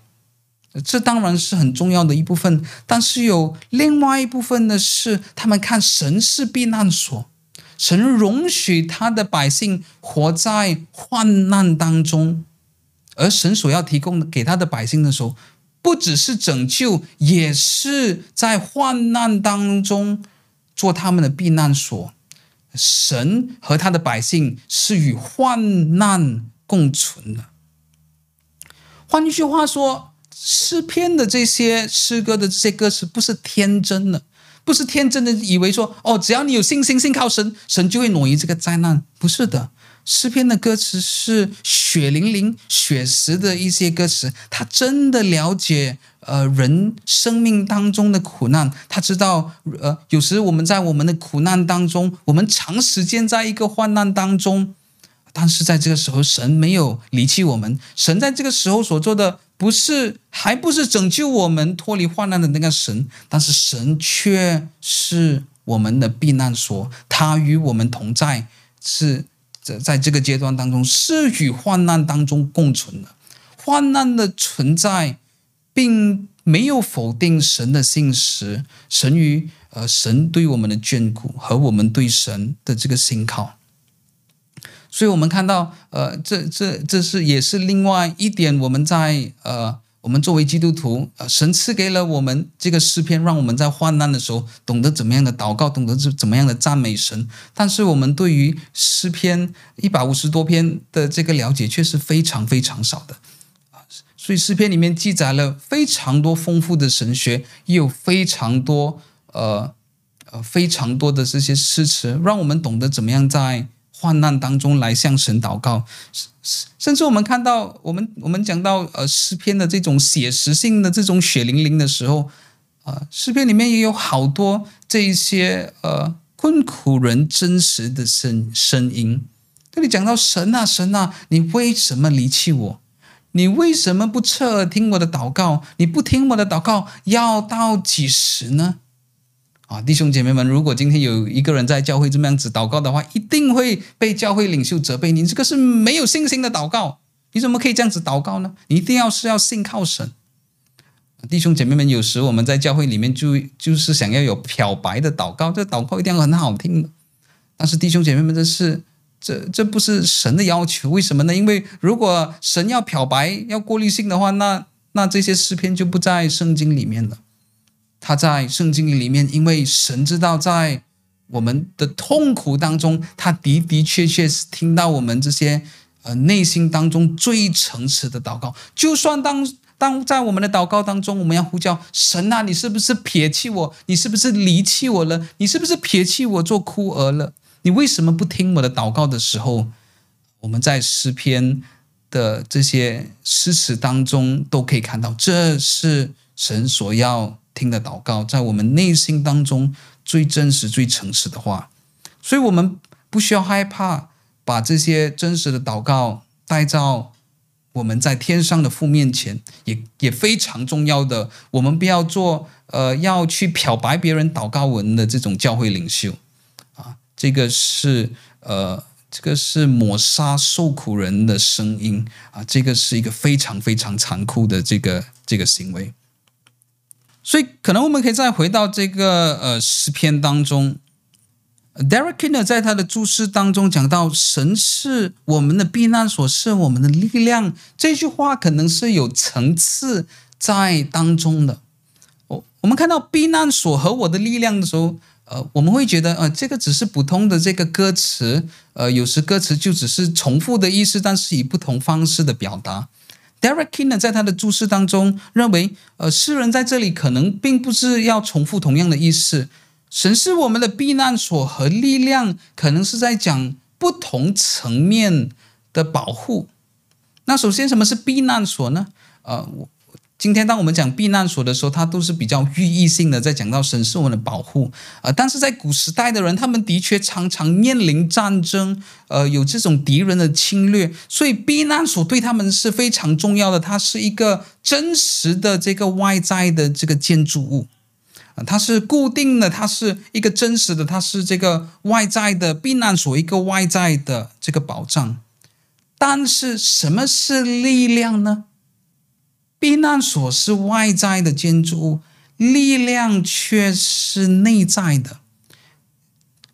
这当然是很重要的一部分。但是有另外一部分的是，他们看神是避难所，神容许他的百姓活在患难当中，而神所要提供给他的百姓的时候，不只是拯救，也是在患难当中做他们的避难所。神和他的百姓是与患难共存的。换一句话说，诗篇的这些诗歌的这些歌词不是天真的，不是天真的以为说哦，只要你有信心，信靠神，神就会挪移这个灾难。不是的，诗篇的歌词是血淋淋、血实的一些歌词。他真的了解呃人生命当中的苦难，他知道呃有时我们在我们的苦难当中，我们长时间在一个患难当中。但是在这个时候，神没有离弃我们。神在这个时候所做的，不是还不是拯救我们脱离患难的那个神，但是神却是我们的避难所，他与我们同在，是在在这个阶段当中，是与患难当中共存的。患难的存在，并没有否定神的信实，神与呃神对我们的眷顾和我们对神的这个信靠。所以，我们看到，呃，这这这是也是另外一点，我们在呃，我们作为基督徒，呃，神赐给了我们这个诗篇，让我们在患难的时候懂得怎么样的祷告，懂得怎怎么样的赞美神。但是，我们对于诗篇一百五十多篇的这个了解却是非常非常少的啊。所以，诗篇里面记载了非常多丰富的神学，也有非常多呃呃非常多的这些诗词，让我们懂得怎么样在。患难当中来向神祷告，甚甚至我们看到，我们我们讲到呃诗篇的这种写实性的这种血淋淋的时候，啊，诗篇里面也有好多这一些呃困苦人真实的声声音。这里讲到神啊神啊，你为什么离弃我？你为什么不侧耳听我的祷告？你不听我的祷告，要到几时呢？啊，弟兄姐妹们，如果今天有一个人在教会这么样子祷告的话，一定会被教会领袖责备。你这个是没有信心的祷告，你怎么可以这样子祷告呢？你一定要是要信靠神。弟兄姐妹们，有时我们在教会里面就就是想要有漂白的祷告，这祷告一定要很好听的。但是弟兄姐妹们，这是这这不是神的要求，为什么呢？因为如果神要漂白、要过滤性的话，那那这些诗篇就不在圣经里面了。他在圣经里面，因为神知道在我们的痛苦当中，他的的确确是听到我们这些呃内心当中最诚实的祷告。就算当当在我们的祷告当中，我们要呼叫神啊，你是不是撇弃我？你是不是离弃我了？你是不是撇弃我做孤儿了？你为什么不听我的祷告的时候，我们在诗篇的这些诗词当中都可以看到，这是神所要。听的祷告，在我们内心当中最真实、最诚实的话，所以我们不需要害怕把这些真实的祷告带到我们在天上的父面前，也也非常重要的。我们不要做呃要去漂白别人祷告文的这种教会领袖啊，这个是呃这个是抹杀受苦人的声音啊，这个是一个非常非常残酷的这个这个行为。所以，可能我们可以再回到这个呃诗篇当中。Derek Kidner 在他的注释当中讲到：“神是我们的避难所，是我们的力量。”这句话可能是有层次在当中的。我我们看到“避难所”和“我的力量”的时候，呃，我们会觉得，呃，这个只是普通的这个歌词，呃，有时歌词就只是重复的意思，但是以不同方式的表达。Derek keener 在他的注释当中认为，呃，诗人在这里可能并不是要重复同样的意思。神是我们的避难所和力量，可能是在讲不同层面的保护。那首先，什么是避难所呢？呃，今天当我们讲避难所的时候，它都是比较寓意性的，在讲到神是我们的保护。呃，但是在古时代的人，他们的确常常面临战争，呃，有这种敌人的侵略，所以避难所对他们是非常重要的。它是一个真实的这个外在的这个建筑物，啊，它是固定的，它是一个真实的，它是这个外在的避难所，一个外在的这个保障。但是什么是力量呢？避难所是外在的建筑物，力量却是内在的。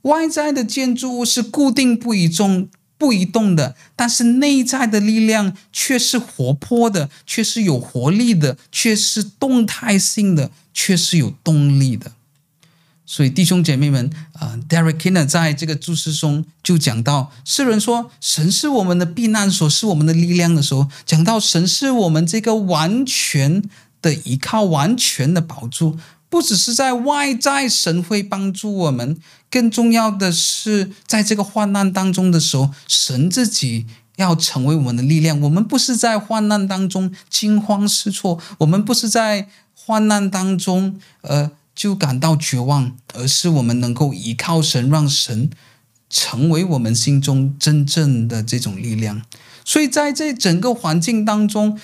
外在的建筑物是固定不移动、不移动的，但是内在的力量却是活泼的，却是有活力的，却是动态性的，却是有动力的。所以弟兄姐妹们，啊，Derek Kidner 在这个注释中就讲到，诗人说神是我们的避难所，是我们的力量的时候，讲到神是我们这个完全的依靠，完全的保住，不只是在外在神会帮助我们，更重要的是在这个患难当中的时候，神自己要成为我们的力量。我们不是在患难当中惊慌失措，我们不是在患难当中，呃。就感到绝望，而是我们能够依靠神，让神成为我们心中真正的这种力量。所以在这整个环境当中，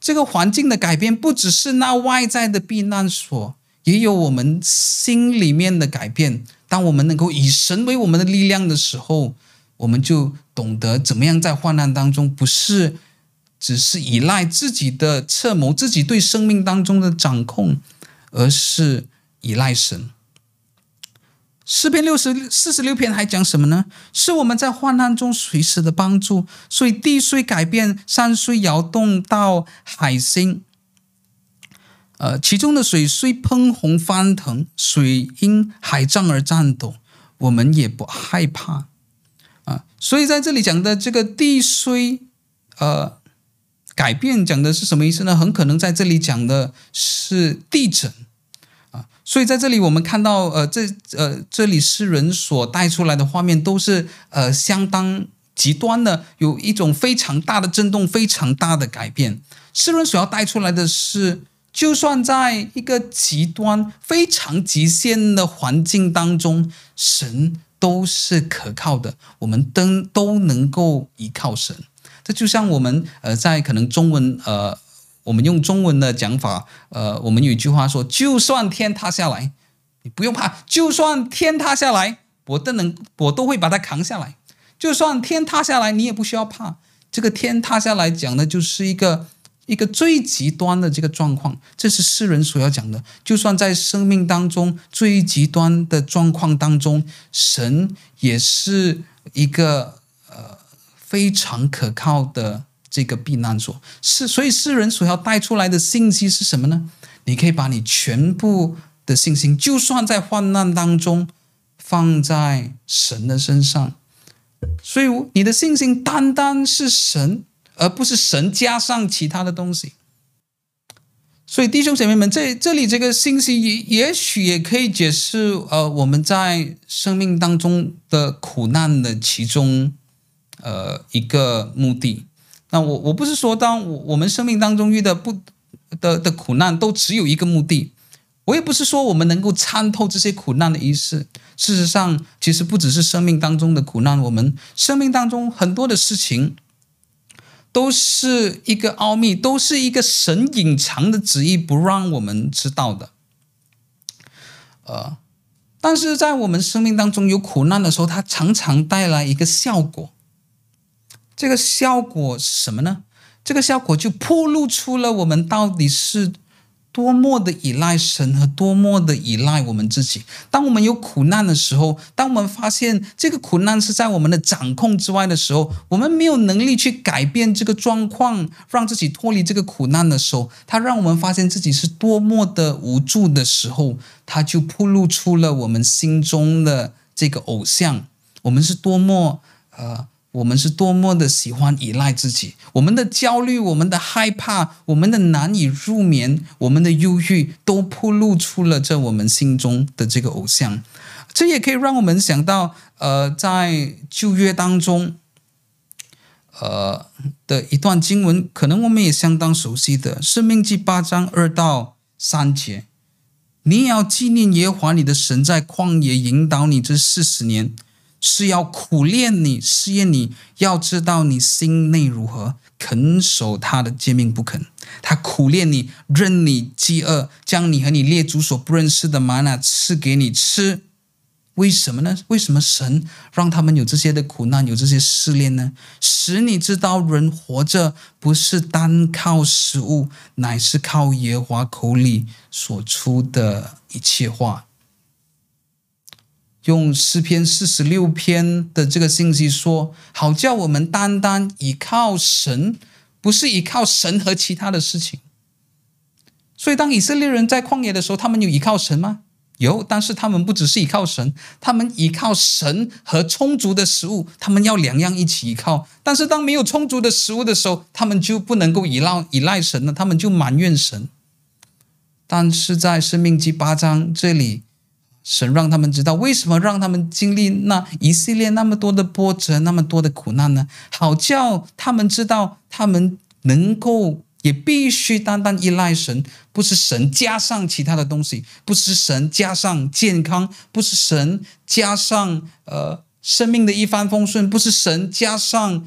这个环境的改变不只是那外在的避难所，也有我们心里面的改变。当我们能够以神为我们的力量的时候，我们就懂得怎么样在患难当中，不是只是依赖自己的策谋，自己对生命当中的掌控，而是。依赖神，诗篇六十四十六篇还讲什么呢？是我们在患难中随时的帮助。所以地虽改变，山虽摇动到海心，呃，其中的水虽喷红翻腾，水因海涨而颤抖，我们也不害怕啊。所以在这里讲的这个地虽呃改变，讲的是什么意思呢？很可能在这里讲的是地震。所以在这里，我们看到，呃，这呃，这里诗人所带出来的画面都是呃相当极端的，有一种非常大的震动，非常大的改变。诗人所要带出来的是，就算在一个极端、非常极限的环境当中，神都是可靠的，我们都都能够依靠神。这就像我们呃，在可能中文呃。我们用中文的讲法，呃，我们有一句话说：“就算天塌下来，你不用怕；就算天塌下来，我都能，我都会把它扛下来。就算天塌下来，你也不需要怕。这个天塌下来讲的就是一个一个最极端的这个状况，这是诗人所要讲的。就算在生命当中最极端的状况当中，神也是一个呃非常可靠的。”这个避难所是，所以诗人所要带出来的信息是什么呢？你可以把你全部的信心，就算在患难当中，放在神的身上。所以你的信心单单是神，而不是神加上其他的东西。所以弟兄姐妹们，这这里这个信息也也许也可以解释，呃，我们在生命当中的苦难的其中，呃，一个目的。那我我不是说，当我我们生命当中遇到不的的苦难都只有一个目的，我也不是说我们能够参透这些苦难的意思。事实上，其实不只是生命当中的苦难，我们生命当中很多的事情都是一个奥秘，都是一个神隐藏的旨意，不让我们知道的。呃，但是在我们生命当中有苦难的时候，它常常带来一个效果。这个效果是什么呢？这个效果就暴露出了我们到底是多么的依赖神和多么的依赖我们自己。当我们有苦难的时候，当我们发现这个苦难是在我们的掌控之外的时候，我们没有能力去改变这个状况，让自己脱离这个苦难的时候，它让我们发现自己是多么的无助的时候，它就暴露出了我们心中的这个偶像。我们是多么呃。我们是多么的喜欢依赖自己，我们的焦虑、我们的害怕、我们的难以入眠、我们的忧郁，都暴露出了这我们心中的这个偶像。这也可以让我们想到，呃，在旧约当中，呃的一段经文，可能我们也相当熟悉的，《申命记》八章二到三节：你也要纪念耶和华你的神在旷野引导你这四十年。是要苦练你，试验你，要知道你心内如何，肯守他的诫命不肯。他苦练你，任你饥饿，将你和你列祖所不认识的吗哪赐给你吃。为什么呢？为什么神让他们有这些的苦难，有这些试炼呢？使你知道人活着不是单靠食物，乃是靠耶和华口里所出的一切话。用诗篇四十六篇的这个信息说，好叫我们单单依靠神，不是依靠神和其他的事情。所以，当以色列人在旷野的时候，他们有依靠神吗？有，但是他们不只是依靠神，他们依靠神和充足的食物，他们要两样一起依靠。但是，当没有充足的食物的时候，他们就不能够依赖依赖神了，他们就埋怨神。但是在生命记八章这里。神让他们知道为什么让他们经历那一系列那么多的波折，那么多的苦难呢？好叫他们知道，他们能够也必须单单依赖神，不是神加上其他的东西，不是神加上健康，不是神加上呃生命的一帆风顺，不是神加上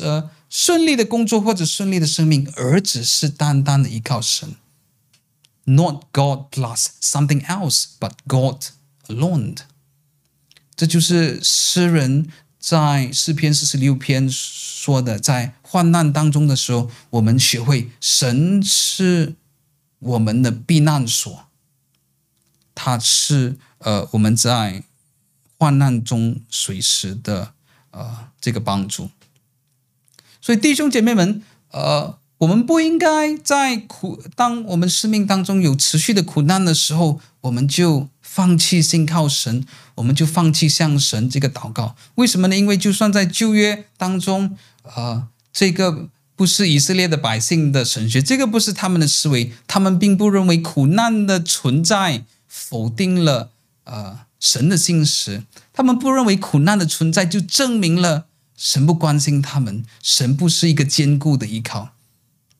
呃顺利的工作或者顺利的生命，而只是单单的依靠神。Not God plus something else, but God. alone，这就是诗人在诗篇四十六篇说的，在患难当中的时候，我们学会神是我们的避难所，他是呃我们在患难中随时的呃这个帮助。所以弟兄姐妹们，呃，我们不应该在苦，当我们生命当中有持续的苦难的时候，我们就。放弃信靠神，我们就放弃向神这个祷告。为什么呢？因为就算在旧约当中，呃，这个不是以色列的百姓的神学，这个不是他们的思维，他们并不认为苦难的存在否定了呃神的信实，他们不认为苦难的存在就证明了神不关心他们，神不是一个坚固的依靠。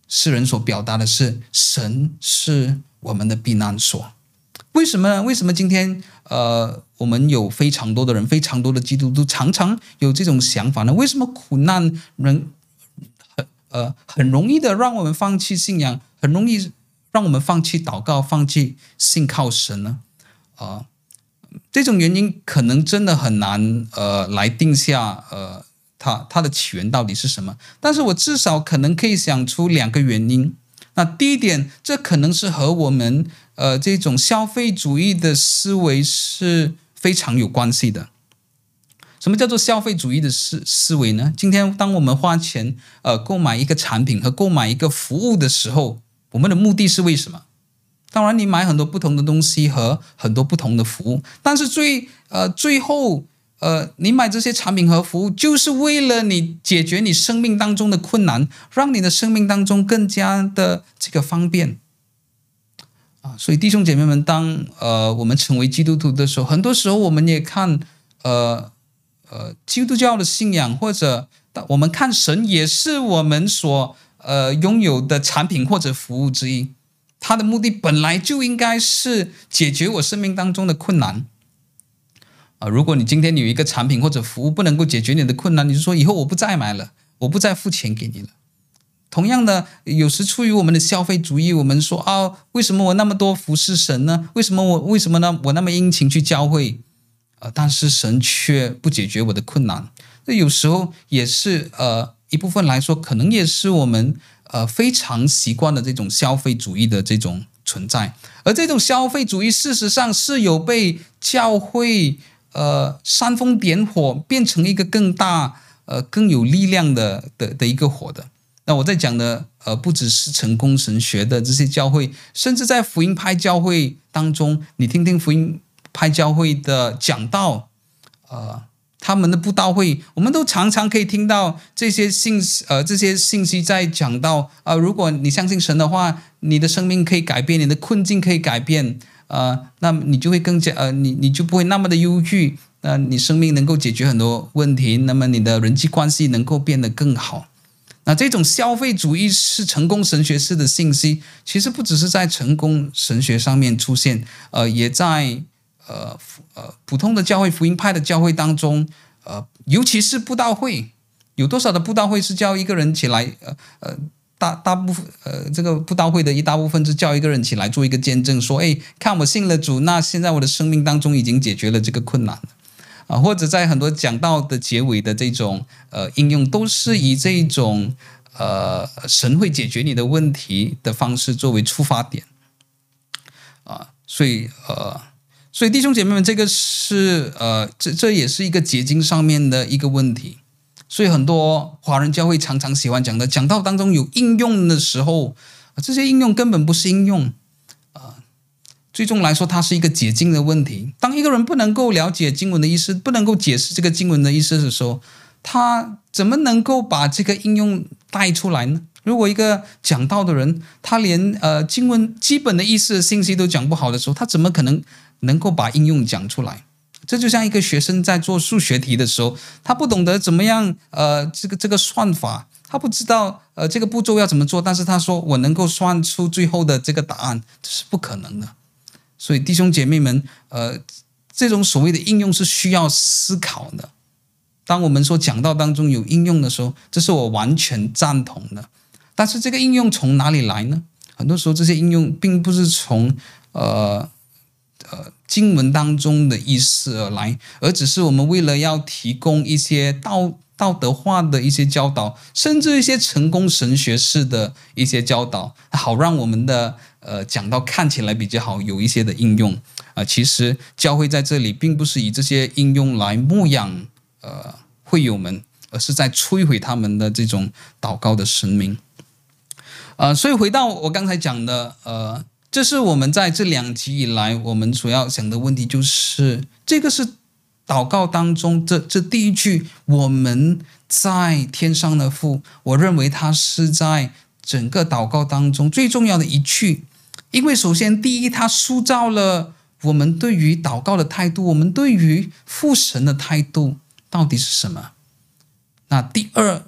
诗人所表达的是，神是我们的避难所。为什么？为什么今天呃，我们有非常多的人，非常多的基督徒常常有这种想法呢？为什么苦难能很呃很容易的让我们放弃信仰，很容易让我们放弃祷告，放弃信靠神呢？啊、这种原因可能真的很难呃来定下呃它它的起源到底是什么。但是我至少可能可以想出两个原因。那第一点，这可能是和我们呃这种消费主义的思维是非常有关系的。什么叫做消费主义的思思维呢？今天当我们花钱呃购买一个产品和购买一个服务的时候，我们的目的是为什么？当然，你买很多不同的东西和很多不同的服务，但是最呃最后。呃，你买这些产品和服务，就是为了你解决你生命当中的困难，让你的生命当中更加的这个方便所以弟兄姐妹们，当呃我们成为基督徒的时候，很多时候我们也看呃呃基督教的信仰，或者我们看神也是我们所呃拥有的产品或者服务之一。他的目的本来就应该是解决我生命当中的困难。啊，如果你今天有一个产品或者服务不能够解决你的困难，你就说以后我不再买了，我不再付钱给你了。同样的，有时出于我们的消费主义，我们说啊，为什么我那么多服侍神呢？为什么我为什么呢？我那么殷勤去教会，呃，但是神却不解决我的困难。那有时候也是呃一部分来说，可能也是我们呃非常习惯的这种消费主义的这种存在。而这种消费主义，事实上是有被教会。呃，煽风点火，变成一个更大、呃更有力量的的的一个火的。那我在讲的，呃，不只是成功神学的这些教会，甚至在福音派教会当中，你听听福音派教会的讲道，呃，他们的布道会，我们都常常可以听到这些信息，呃，这些信息在讲到、呃，如果你相信神的话，你的生命可以改变，你的困境可以改变。呃，那你就会更加呃，你你就不会那么的忧郁，呃，你生命能够解决很多问题，那么你的人际关系能够变得更好。那这种消费主义是成功神学式的信息，其实不只是在成功神学上面出现，呃，也在呃呃普通的教会、福音派的教会当中，呃，尤其是布道会，有多少的布道会是叫一个人起来，呃呃。大大部分呃，这个布道会的一大部分是叫一个人起来做一个见证，说：“哎，看我信了主，那现在我的生命当中已经解决了这个困难了。”啊，或者在很多讲道的结尾的这种呃应用，都是以这种呃神会解决你的问题的方式作为出发点啊，所以呃，所以弟兄姐妹们，这个是呃，这这也是一个结晶上面的一个问题。所以很多华人教会常常喜欢讲的，讲道当中有应用的时候，这些应用根本不是应用，最终来说，它是一个解经的问题。当一个人不能够了解经文的意思，不能够解释这个经文的意思的时候，他怎么能够把这个应用带出来呢？如果一个讲道的人，他连呃经文基本的意思信息都讲不好的时候，他怎么可能能够把应用讲出来？这就像一个学生在做数学题的时候，他不懂得怎么样，呃，这个这个算法，他不知道，呃，这个步骤要怎么做，但是他说我能够算出最后的这个答案，这是不可能的。所以弟兄姐妹们，呃，这种所谓的应用是需要思考的。当我们说讲道当中有应用的时候，这是我完全赞同的。但是这个应用从哪里来呢？很多时候这些应用并不是从，呃。呃，经文当中的意思而来，而只是我们为了要提供一些道道德化的一些教导，甚至一些成功神学式的一些教导，好让我们的呃讲到看起来比较好，有一些的应用啊、呃。其实教会在这里并不是以这些应用来牧养呃会友们，而是在摧毁他们的这种祷告的神明。啊、呃，所以回到我刚才讲的呃。这是我们在这两集以来，我们主要想的问题，就是这个是祷告当中这这第一句，我们在天上的父，我认为它是在整个祷告当中最重要的一句，因为首先第一，它塑造了我们对于祷告的态度，我们对于父神的态度到底是什么？那第二。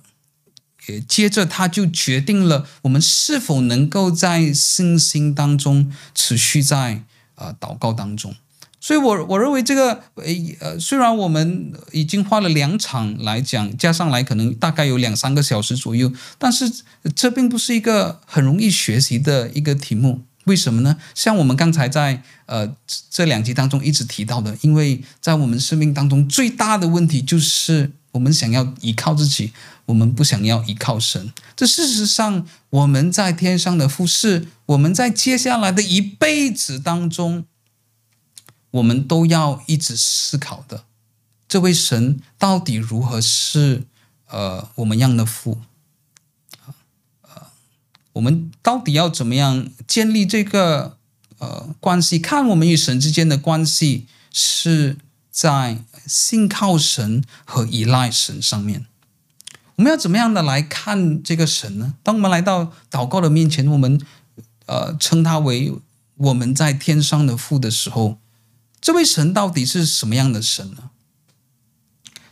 接着，他就决定了我们是否能够在信心当中持续在呃祷告当中。所以我，我我认为这个呃，虽然我们已经花了两场来讲，加上来可能大概有两三个小时左右，但是这并不是一个很容易学习的一个题目。为什么呢？像我们刚才在呃这两集当中一直提到的，因为在我们生命当中最大的问题就是我们想要依靠自己。我们不想要依靠神，这事实上我们在天上的父是我们在接下来的一辈子当中，我们都要一直思考的。这位神到底如何是呃我们样的父？我们到底要怎么样建立这个呃关系？看我们与神之间的关系是在信靠神和依赖神上面。我们要怎么样的来看这个神呢？当我们来到祷告的面前，我们呃称他为我们在天上的父的时候，这位神到底是什么样的神呢？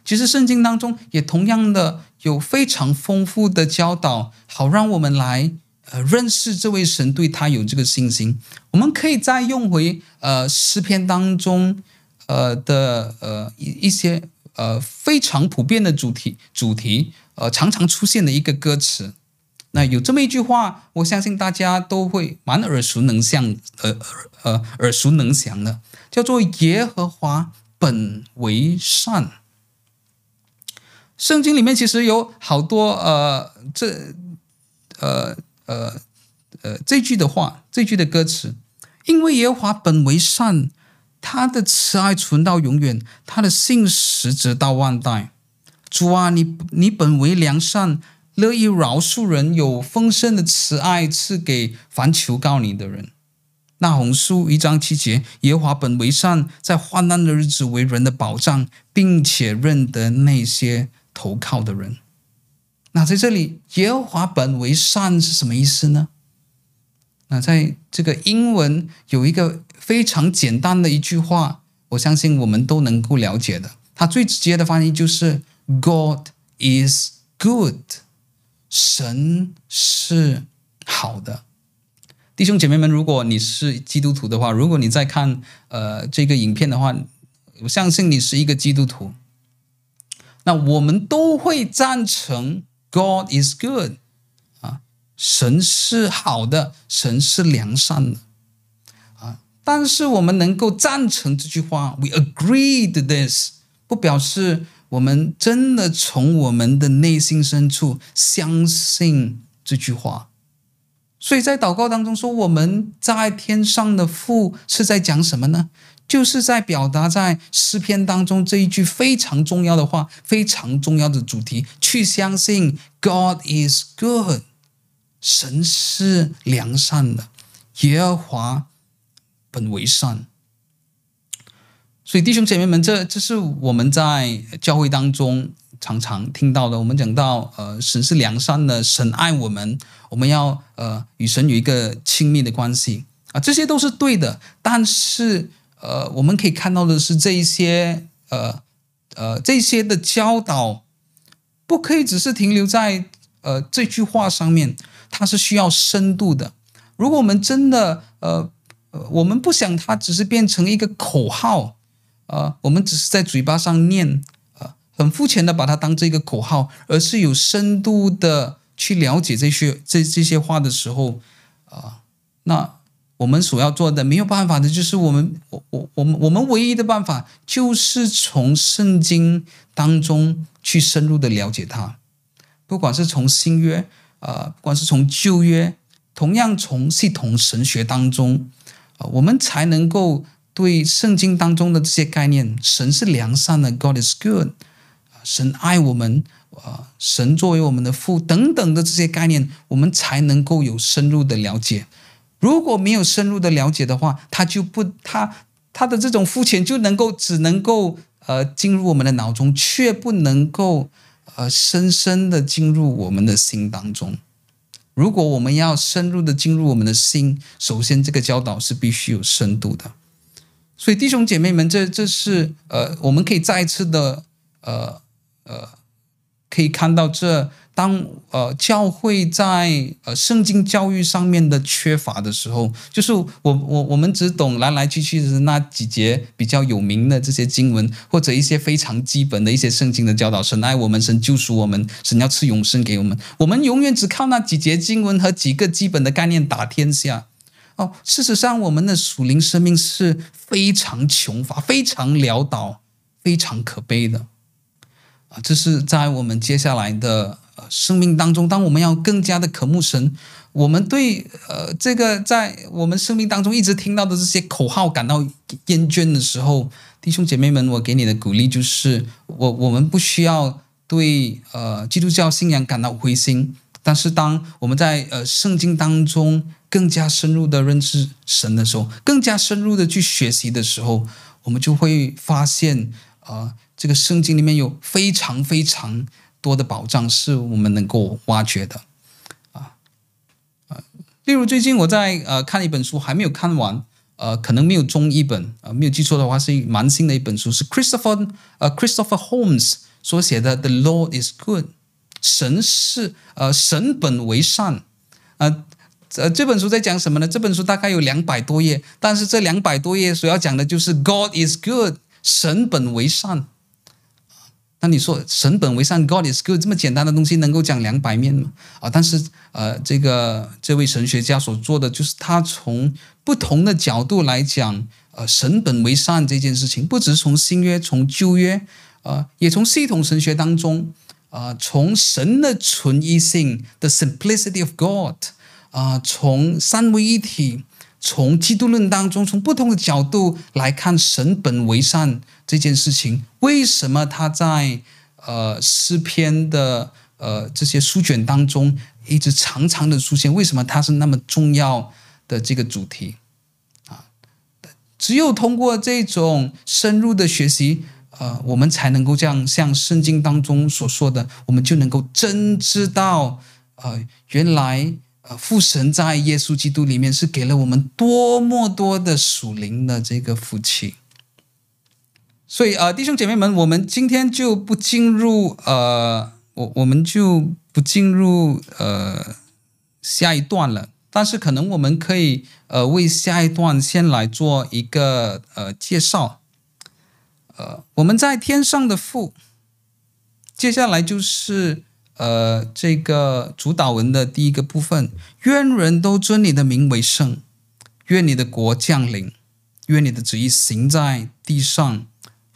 其实圣经当中也同样的有非常丰富的教导，好让我们来呃认识这位神，对他有这个信心。我们可以再用回呃诗篇当中呃的呃一一些呃非常普遍的主题主题呃常常出现的一个歌词。那有这么一句话，我相信大家都会蛮耳熟能详，呃呃耳熟能详的，叫做“耶和华本为善”。圣经里面其实有好多呃这呃呃呃这句的话，这句的歌词，因为耶和华本为善，他的慈爱存到永远，他的信实直到万代。主啊，你你本为良善，乐意饶恕人，有丰盛的慈爱赐给凡求告你的人。那红书一章七节，耶和华本为善，在患难的日子为人的保障，并且认得那些。投靠的人，那在这里，耶和华本为善是什么意思呢？那在这个英文有一个非常简单的一句话，我相信我们都能够了解的。它最直接的翻译就是 “God is good”，神是好的。弟兄姐妹们，如果你是基督徒的话，如果你在看呃这个影片的话，我相信你是一个基督徒。那我们都会赞成 God is good 啊，神是好的，神是良善的啊。但是我们能够赞成这句话，We agree to this，不表示我们真的从我们的内心深处相信这句话。所以在祷告当中说，我们在天上的父是在讲什么呢？就是在表达在诗篇当中这一句非常重要的话，非常重要的主题，去相信 God is good，神是良善的，耶和华本为善。所以弟兄姐妹们，这这是我们在教会当中常常听到的。我们讲到，呃，神是良善的，神爱我们，我们要呃与神有一个亲密的关系啊，这些都是对的，但是。呃，我们可以看到的是这一些呃呃这些的教导，不可以只是停留在呃这句话上面，它是需要深度的。如果我们真的呃呃，我们不想它只是变成一个口号，呃，我们只是在嘴巴上念，呃，很肤浅的把它当这个口号，而是有深度的去了解这些这这些话的时候，啊、那。我们所要做的没有办法的，就是我们我我我们我们唯一的办法，就是从圣经当中去深入的了解它，不管是从新约啊、呃，不管是从旧约，同样从系统神学当中啊、呃，我们才能够对圣经当中的这些概念，神是良善的，God is good，神爱我们啊、呃，神作为我们的父等等的这些概念，我们才能够有深入的了解。如果没有深入的了解的话，他就不他他的这种肤浅就能够只能够呃进入我们的脑中，却不能够呃深深的进入我们的心当中。如果我们要深入的进入我们的心，首先这个教导是必须有深度的。所以弟兄姐妹们，这这是呃我们可以再一次的呃呃可以看到这。当呃教会在呃圣经教育上面的缺乏的时候，就是我我我们只懂来来去去的那几节比较有名的这些经文，或者一些非常基本的一些圣经的教导，神爱我们，神救赎我们，神要赐永生给我们，我们永远只靠那几节经文和几个基本的概念打天下。哦，事实上我们的属灵生命是非常穷乏、非常潦倒、非常可悲的。这是在我们接下来的。呃，生命当中，当我们要更加的渴慕神，我们对呃这个在我们生命当中一直听到的这些口号感到厌倦的时候，弟兄姐妹们，我给你的鼓励就是，我我们不需要对呃基督教信仰感到灰心，但是当我们在呃圣经当中更加深入的认识神的时候，更加深入的去学习的时候，我们就会发现、呃，这个圣经里面有非常非常。多的宝藏是我们能够挖掘的啊啊，例如最近我在呃看一本书，还没有看完，呃，可能没有中译本，呃，没有记错的话是蛮新的一本书，是 Christopher 呃 Christopher Holmes 所写的《The Lord is Good》，神是呃神本为善，呃呃，这本书在讲什么呢？这本书大概有两百多页，但是这两百多页所要讲的就是 God is good，神本为善。那你说神本为善，God is good，这么简单的东西能够讲两百面吗？啊，但是呃，这个这位神学家所做的就是他从不同的角度来讲，呃，神本为善这件事情，不只是从新约，从旧约，呃，也从系统神学当中，啊、呃，从神的纯一性，the simplicity of God，啊、呃，从三位一体，从基督论当中，从不同的角度来看神本为善。这件事情为什么他在呃诗篇的呃这些书卷当中一直常常的出现？为什么它是那么重要的这个主题啊？只有通过这种深入的学习，呃，我们才能够这样像圣经当中所说的，我们就能够真知道，呃，原来呃父神在耶稣基督里面是给了我们多么多的属灵的这个福气。所以呃，弟兄姐妹们，我们今天就不进入呃，我我们就不进入呃下一段了。但是可能我们可以呃为下一段先来做一个呃介绍。呃，我们在天上的父，接下来就是呃这个主祷文的第一个部分：愿人都尊你的名为圣，愿你的国降临，愿你的旨意行在地上。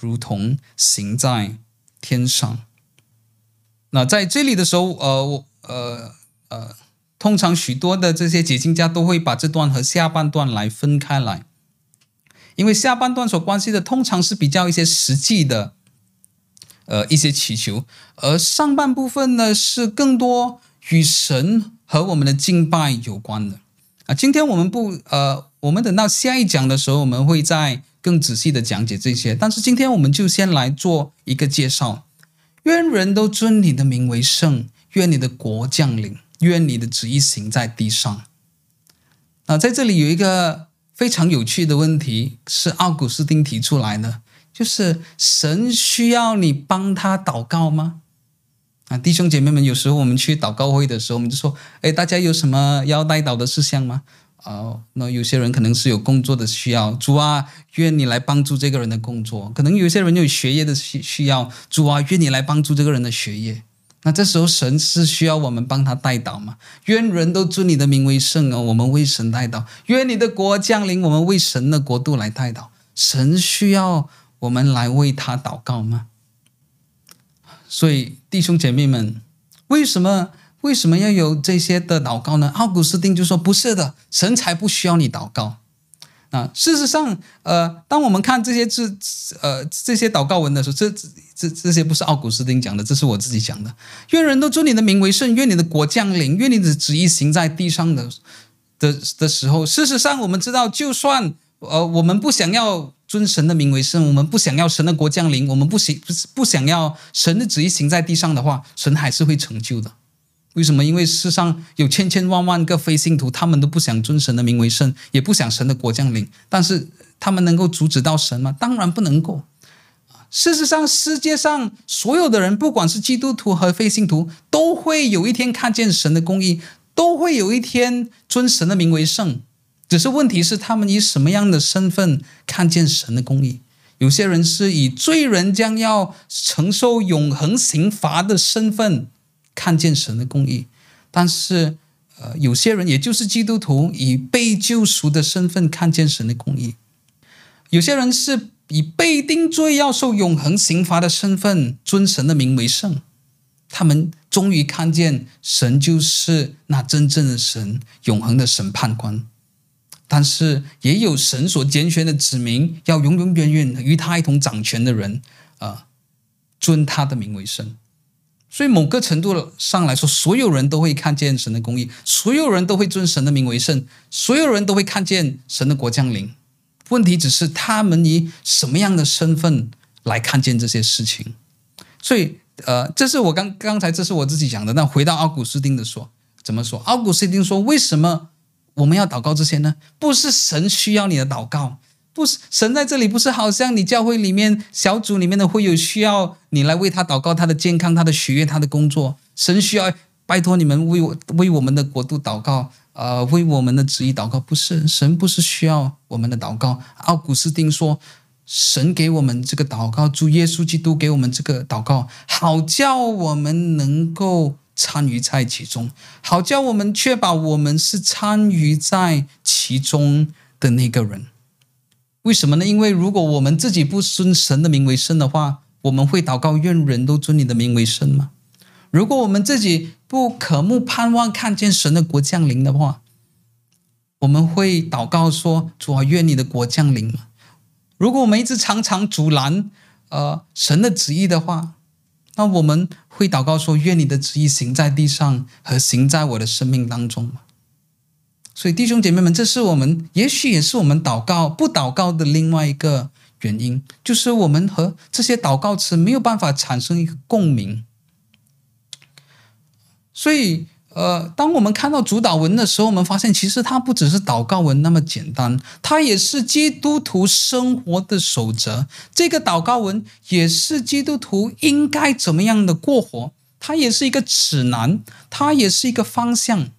如同行在天上。那在这里的时候，呃，我呃呃，通常许多的这些解经家都会把这段和下半段来分开来，因为下半段所关系的通常是比较一些实际的，呃，一些祈求，而上半部分呢是更多与神和我们的敬拜有关的。啊，今天我们不，呃，我们等到下一讲的时候，我们会再。更仔细的讲解这些，但是今天我们就先来做一个介绍。愿人都尊你的名为圣，愿你的国降临，愿你的旨意行在地上。那在这里有一个非常有趣的问题，是奥古斯丁提出来的，就是神需要你帮他祷告吗？啊，弟兄姐妹们，有时候我们去祷告会的时候，我们就说，哎，大家有什么要代祷的事项吗？哦，那有些人可能是有工作的需要，主啊，愿你来帮助这个人的工作。可能有些人有学业的需需要，主啊，愿你来帮助这个人的学业。那这时候神是需要我们帮他代祷吗？愿人都尊你的名为圣哦，我们为神代祷。愿你的国降临，我们为神的国度来代祷。神需要我们来为他祷告吗？所以弟兄姐妹们，为什么？为什么要有这些的祷告呢？奥古斯丁就说：“不是的，神才不需要你祷告。”啊，事实上，呃，当我们看这些字，呃，这些祷告文的时候，这这这些不是奥古斯丁讲的，这是我自己讲的。愿人都尊你的名为圣，愿你的国降临，愿你的旨意行在地上的的的时候，事实上，我们知道，就算呃我们不想要尊神的名为圣，我们不想要神的国降临，我们不行不不想要神的旨意行在地上的话，神还是会成就的。为什么？因为世上有千千万万个非信徒，他们都不想尊神的名为圣，也不想神的国降临。但是他们能够阻止到神吗？当然不能够。事实上，世界上所有的人，不管是基督徒和非信徒，都会有一天看见神的公义，都会有一天尊神的名为圣。只是问题是，他们以什么样的身份看见神的公义？有些人是以罪人将要承受永恒刑罚的身份。看见神的公义，但是，呃，有些人也就是基督徒，以被救赎的身份看见神的公义；有些人是以被定罪要受永恒刑罚的身份尊神的名为圣。他们终于看见神就是那真正的神，永恒的审判官。但是，也有神所拣选的子民，要永永远远与他一同掌权的人，啊、呃，尊他的名为圣。所以，某个程度上来说，所有人都会看见神的公义，所有人都会尊神的名为圣，所有人都会看见神的国降临。问题只是他们以什么样的身份来看见这些事情。所以，呃，这是我刚刚才这是我自己讲的。那回到奥古斯丁的说，怎么说？奥古斯丁说，为什么我们要祷告这些呢？不是神需要你的祷告。不是神在这里，不是好像你教会里面小组里面的会有需要你来为他祷告，他的健康、他的学业、他的工作。神需要拜托你们为我为我们的国度祷告、呃为我们的旨意祷告，不是，神不是需要我们的祷告。奥古斯丁说，神给我们这个祷告，主耶稣基督给我们这个祷告，好叫我们能够参与在其中，好叫我们确保我们是参与在其中的那个人。为什么呢？因为如果我们自己不尊神的名为圣的话，我们会祷告愿人都尊你的名为圣吗？如果我们自己不渴慕盼望看见神的国降临的话，我们会祷告说：“主啊，愿你的国降临吗？”如果我们一直常常阻拦呃神的旨意的话，那我们会祷告说：“愿你的旨意行在地上和行在我的生命当中？”所以，弟兄姐妹们，这是我们也许也是我们祷告不祷告的另外一个原因，就是我们和这些祷告词没有办法产生一个共鸣。所以，呃，当我们看到主祷文的时候，我们发现其实它不只是祷告文那么简单，它也是基督徒生活的守则。这个祷告文也是基督徒应该怎么样的过活，它也是一个指南，它也是一个方向。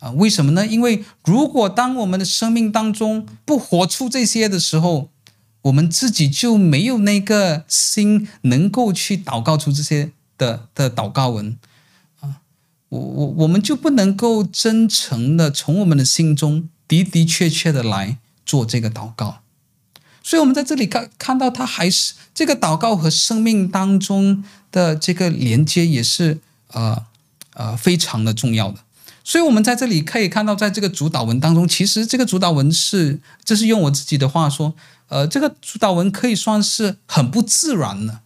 啊，为什么呢？因为如果当我们的生命当中不活出这些的时候，我们自己就没有那个心能够去祷告出这些的的祷告文，我我我们就不能够真诚的从我们的心中的的确确的来做这个祷告。所以，我们在这里看看到，他还是这个祷告和生命当中的这个连接也是呃呃非常的重要的。所以，我们在这里可以看到，在这个主祷文当中，其实这个主祷文是，这是用我自己的话说，呃，这个主祷文可以算是很不自然的。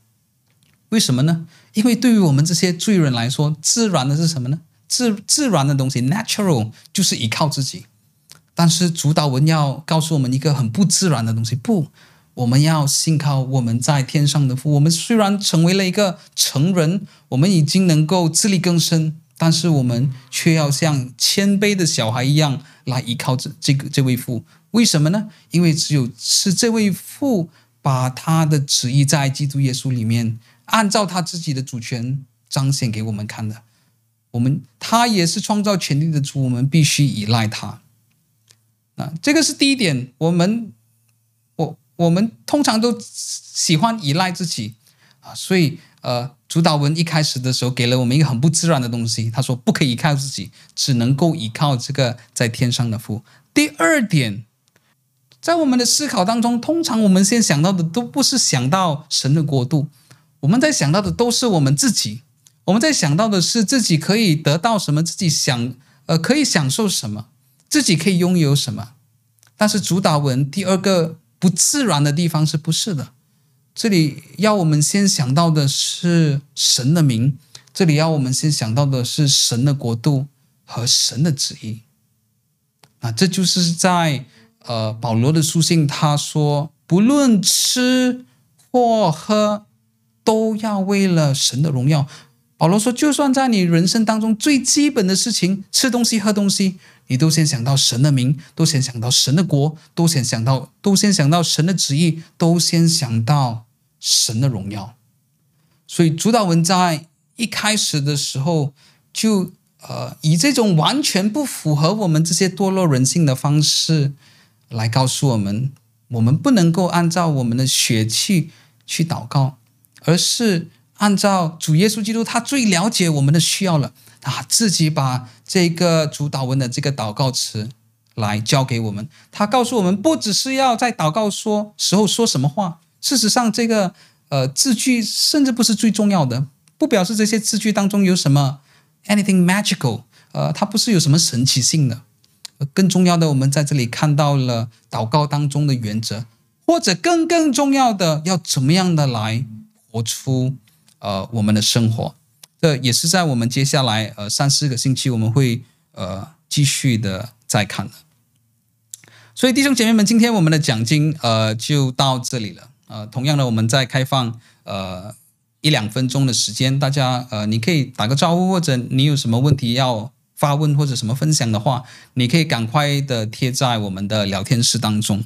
为什么呢？因为对于我们这些罪人来说，自然的是什么呢？自自然的东西，natural 就是依靠自己。但是主祷文要告诉我们一个很不自然的东西，不，我们要信靠我们在天上的父。我们虽然成为了一个成人，我们已经能够自力更生。但是我们却要像谦卑的小孩一样来依靠这这个这位父，为什么呢？因为只有是这位父把他的旨意在基督耶稣里面，按照他自己的主权彰显给我们看的。我们他也是创造全地的主，我们必须依赖他。啊，这个是第一点。我们我我们通常都喜欢依赖自己啊，所以呃。主祷文一开始的时候，给了我们一个很不自然的东西。他说：“不可以依靠自己，只能够依靠这个在天上的父。”第二点，在我们的思考当中，通常我们先想到的都不是想到神的国度，我们在想到的都是我们自己。我们在想到的是自己可以得到什么，自己想呃可以享受什么，自己可以拥有什么。但是主打文第二个不自然的地方是不是的？这里要我们先想到的是神的名，这里要我们先想到的是神的国度和神的旨意。啊，这就是在呃保罗的书信，他说不论吃或喝，都要为了神的荣耀。保罗说，就算在你人生当中最基本的事情，吃东西、喝东西，你都先想到神的名，都先想到神的国，都先想到，都先想到神的旨意，都先想到。神的荣耀，所以主祷文在一开始的时候就呃以这种完全不符合我们这些堕落人性的方式来告诉我们，我们不能够按照我们的血气去祷告，而是按照主耶稣基督他最了解我们的需要了，他自己把这个主祷文的这个祷告词来教给我们，他告诉我们不只是要在祷告说时候说什么话。事实上，这个呃字句甚至不是最重要的，不表示这些字句当中有什么 anything magical，呃，它不是有什么神奇性的。更重要的，我们在这里看到了祷告当中的原则，或者更更重要的，要怎么样的来活出呃我们的生活。这也是在我们接下来呃三四个星期我们会呃继续的再看的。所以弟兄姐妹们，今天我们的讲经呃就到这里了。呃，同样的，我们再开放呃一两分钟的时间，大家呃，你可以打个招呼，或者你有什么问题要发问或者什么分享的话，你可以赶快的贴在我们的聊天室当中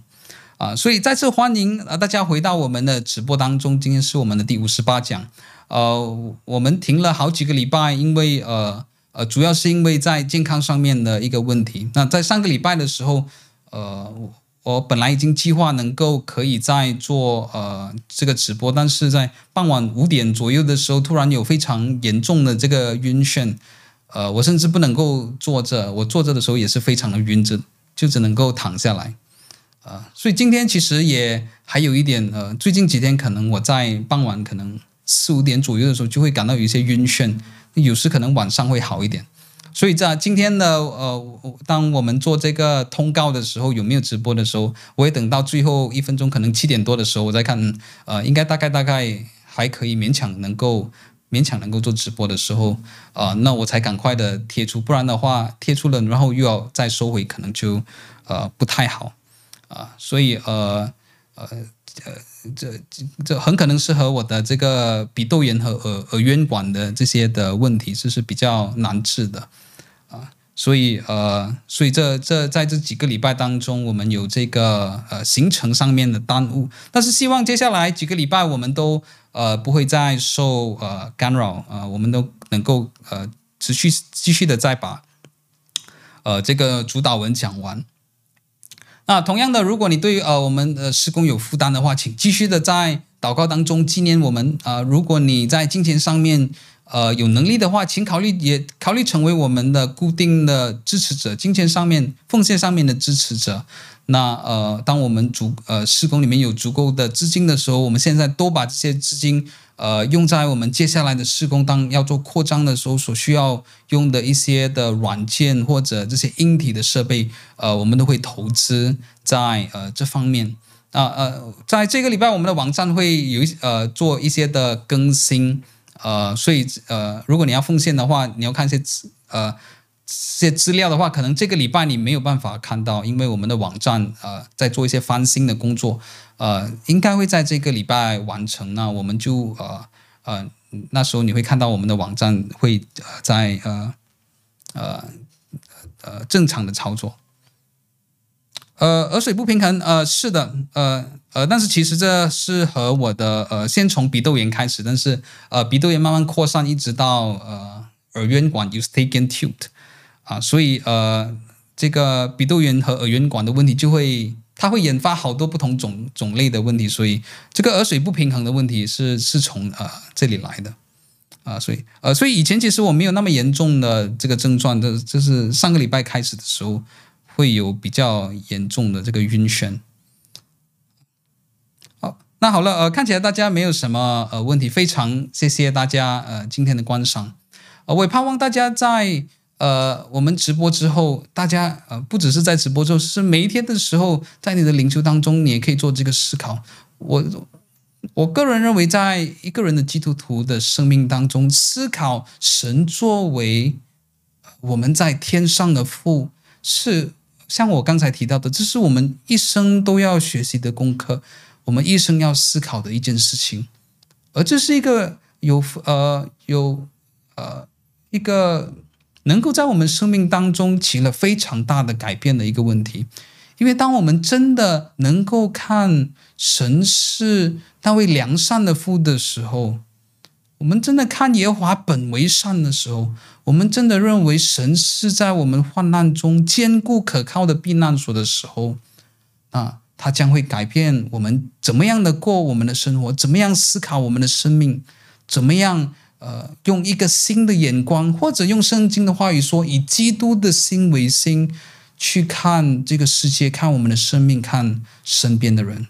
啊、所以再次欢迎啊大家回到我们的直播当中，今天是我们的第五十八讲。呃，我们停了好几个礼拜，因为呃呃，主要是因为在健康上面的一个问题。那在上个礼拜的时候，呃，我本来已经计划能够可以再做呃这个直播，但是在傍晚五点左右的时候，突然有非常严重的这个晕眩，呃，我甚至不能够坐着，我坐着的时候也是非常的晕着，就只能够躺下来。呃，所以今天其实也还有一点，呃，最近几天可能我在傍晚可能四五点左右的时候就会感到有一些晕眩。有时可能晚上会好一点，所以在今天呢呃，当我们做这个通告的时候，有没有直播的时候，我会等到最后一分钟，可能七点多的时候，我再看，呃，应该大概大概还可以勉强能够勉强能够做直播的时候，呃，那我才赶快的贴出，不然的话贴出了，然后又要再收回，可能就呃不太好啊，所以呃呃呃。这这很可能是和我的这个鼻窦炎和耳耳咽管的这些的问题，这是比较难治的啊，所以呃，所以这这在这几个礼拜当中，我们有这个呃行程上面的耽误，但是希望接下来几个礼拜我们都呃不会再受呃干扰啊，呃，我们都能够呃持续继续的再把呃这个主导文讲完。那同样的，如果你对呃我们的施工有负担的话，请继续的在祷告当中纪念我们啊、呃。如果你在金钱上面呃有能力的话，请考虑也考虑成为我们的固定的支持者，金钱上面奉献上面的支持者。那呃，当我们足呃施工里面有足够的资金的时候，我们现在都把这些资金呃用在我们接下来的施工当要做扩张的时候所需要用的一些的软件或者这些硬体的设备，呃，我们都会投资在呃这方面。啊呃，呃，在这个礼拜我们的网站会有呃做一些的更新，呃，所以呃如果你要奉献的话，你要看一些呃。这些资料的话，可能这个礼拜你没有办法看到，因为我们的网站呃在做一些翻新的工作，呃，应该会在这个礼拜完成。那我们就呃呃那时候你会看到我们的网站会在呃呃呃正常的操作。呃，耳水不平衡，呃，是的，呃呃，但是其实这是和我的呃先从鼻窦炎开始，但是呃鼻窦炎慢慢扩散，一直到呃耳咽管 Eustachian tube。啊，所以呃，这个鼻窦炎和耳咽管的问题就会，它会引发好多不同种种类的问题，所以这个耳水不平衡的问题是是从呃这里来的，啊，所以呃，所以以前其实我没有那么严重的这个症状的，就是上个礼拜开始的时候会有比较严重的这个晕眩。好，那好了，呃，看起来大家没有什么呃问题，非常谢谢大家呃今天的观赏，呃，我也盼望大家在。呃，我们直播之后，大家呃，不只是在直播之后，是每一天的时候，在你的灵修当中，你也可以做这个思考。我我个人认为，在一个人的基督徒的生命当中，思考神作为我们在天上的父，是像我刚才提到的，这是我们一生都要学习的功课，我们一生要思考的一件事情。而这是一个有呃有呃一个。能够在我们生命当中起了非常大的改变的一个问题，因为当我们真的能够看神是那位良善的父的时候，我们真的看耶和华本为善的时候，我们真的认为神是在我们患难中坚固可靠的避难所的时候，啊，他将会改变我们怎么样的过我们的生活，怎么样思考我们的生命，怎么样。呃，用一个新的眼光，或者用圣经的话语说，以基督的心为心去看这个世界，看我们的生命，看身边的人。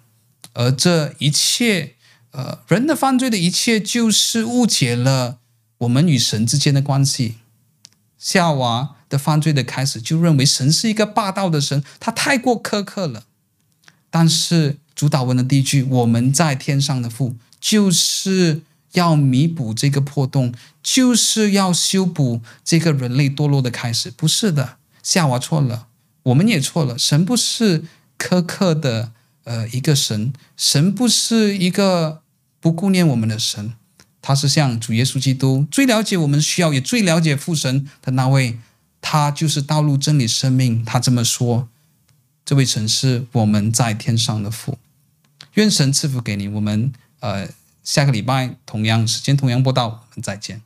而这一切，呃，人的犯罪的一切，就是误解了我们与神之间的关系。夏娃的犯罪的开始，就认为神是一个霸道的神，他太过苛刻了。但是主祷文的第一句，我们在天上的父，就是。要弥补这个破洞，就是要修补这个人类堕落的开始。不是的，夏娃错了，我们也错了。神不是苛刻的，呃，一个神，神不是一个不顾念我们的神，他是像主耶稣基督，最了解我们需要，也最了解父神的那位，他就是道路、真理、生命。他这么说，这位神是我们在天上的父，愿神赐福给你。我们呃。下个礼拜同样时间同样播到，我们再见。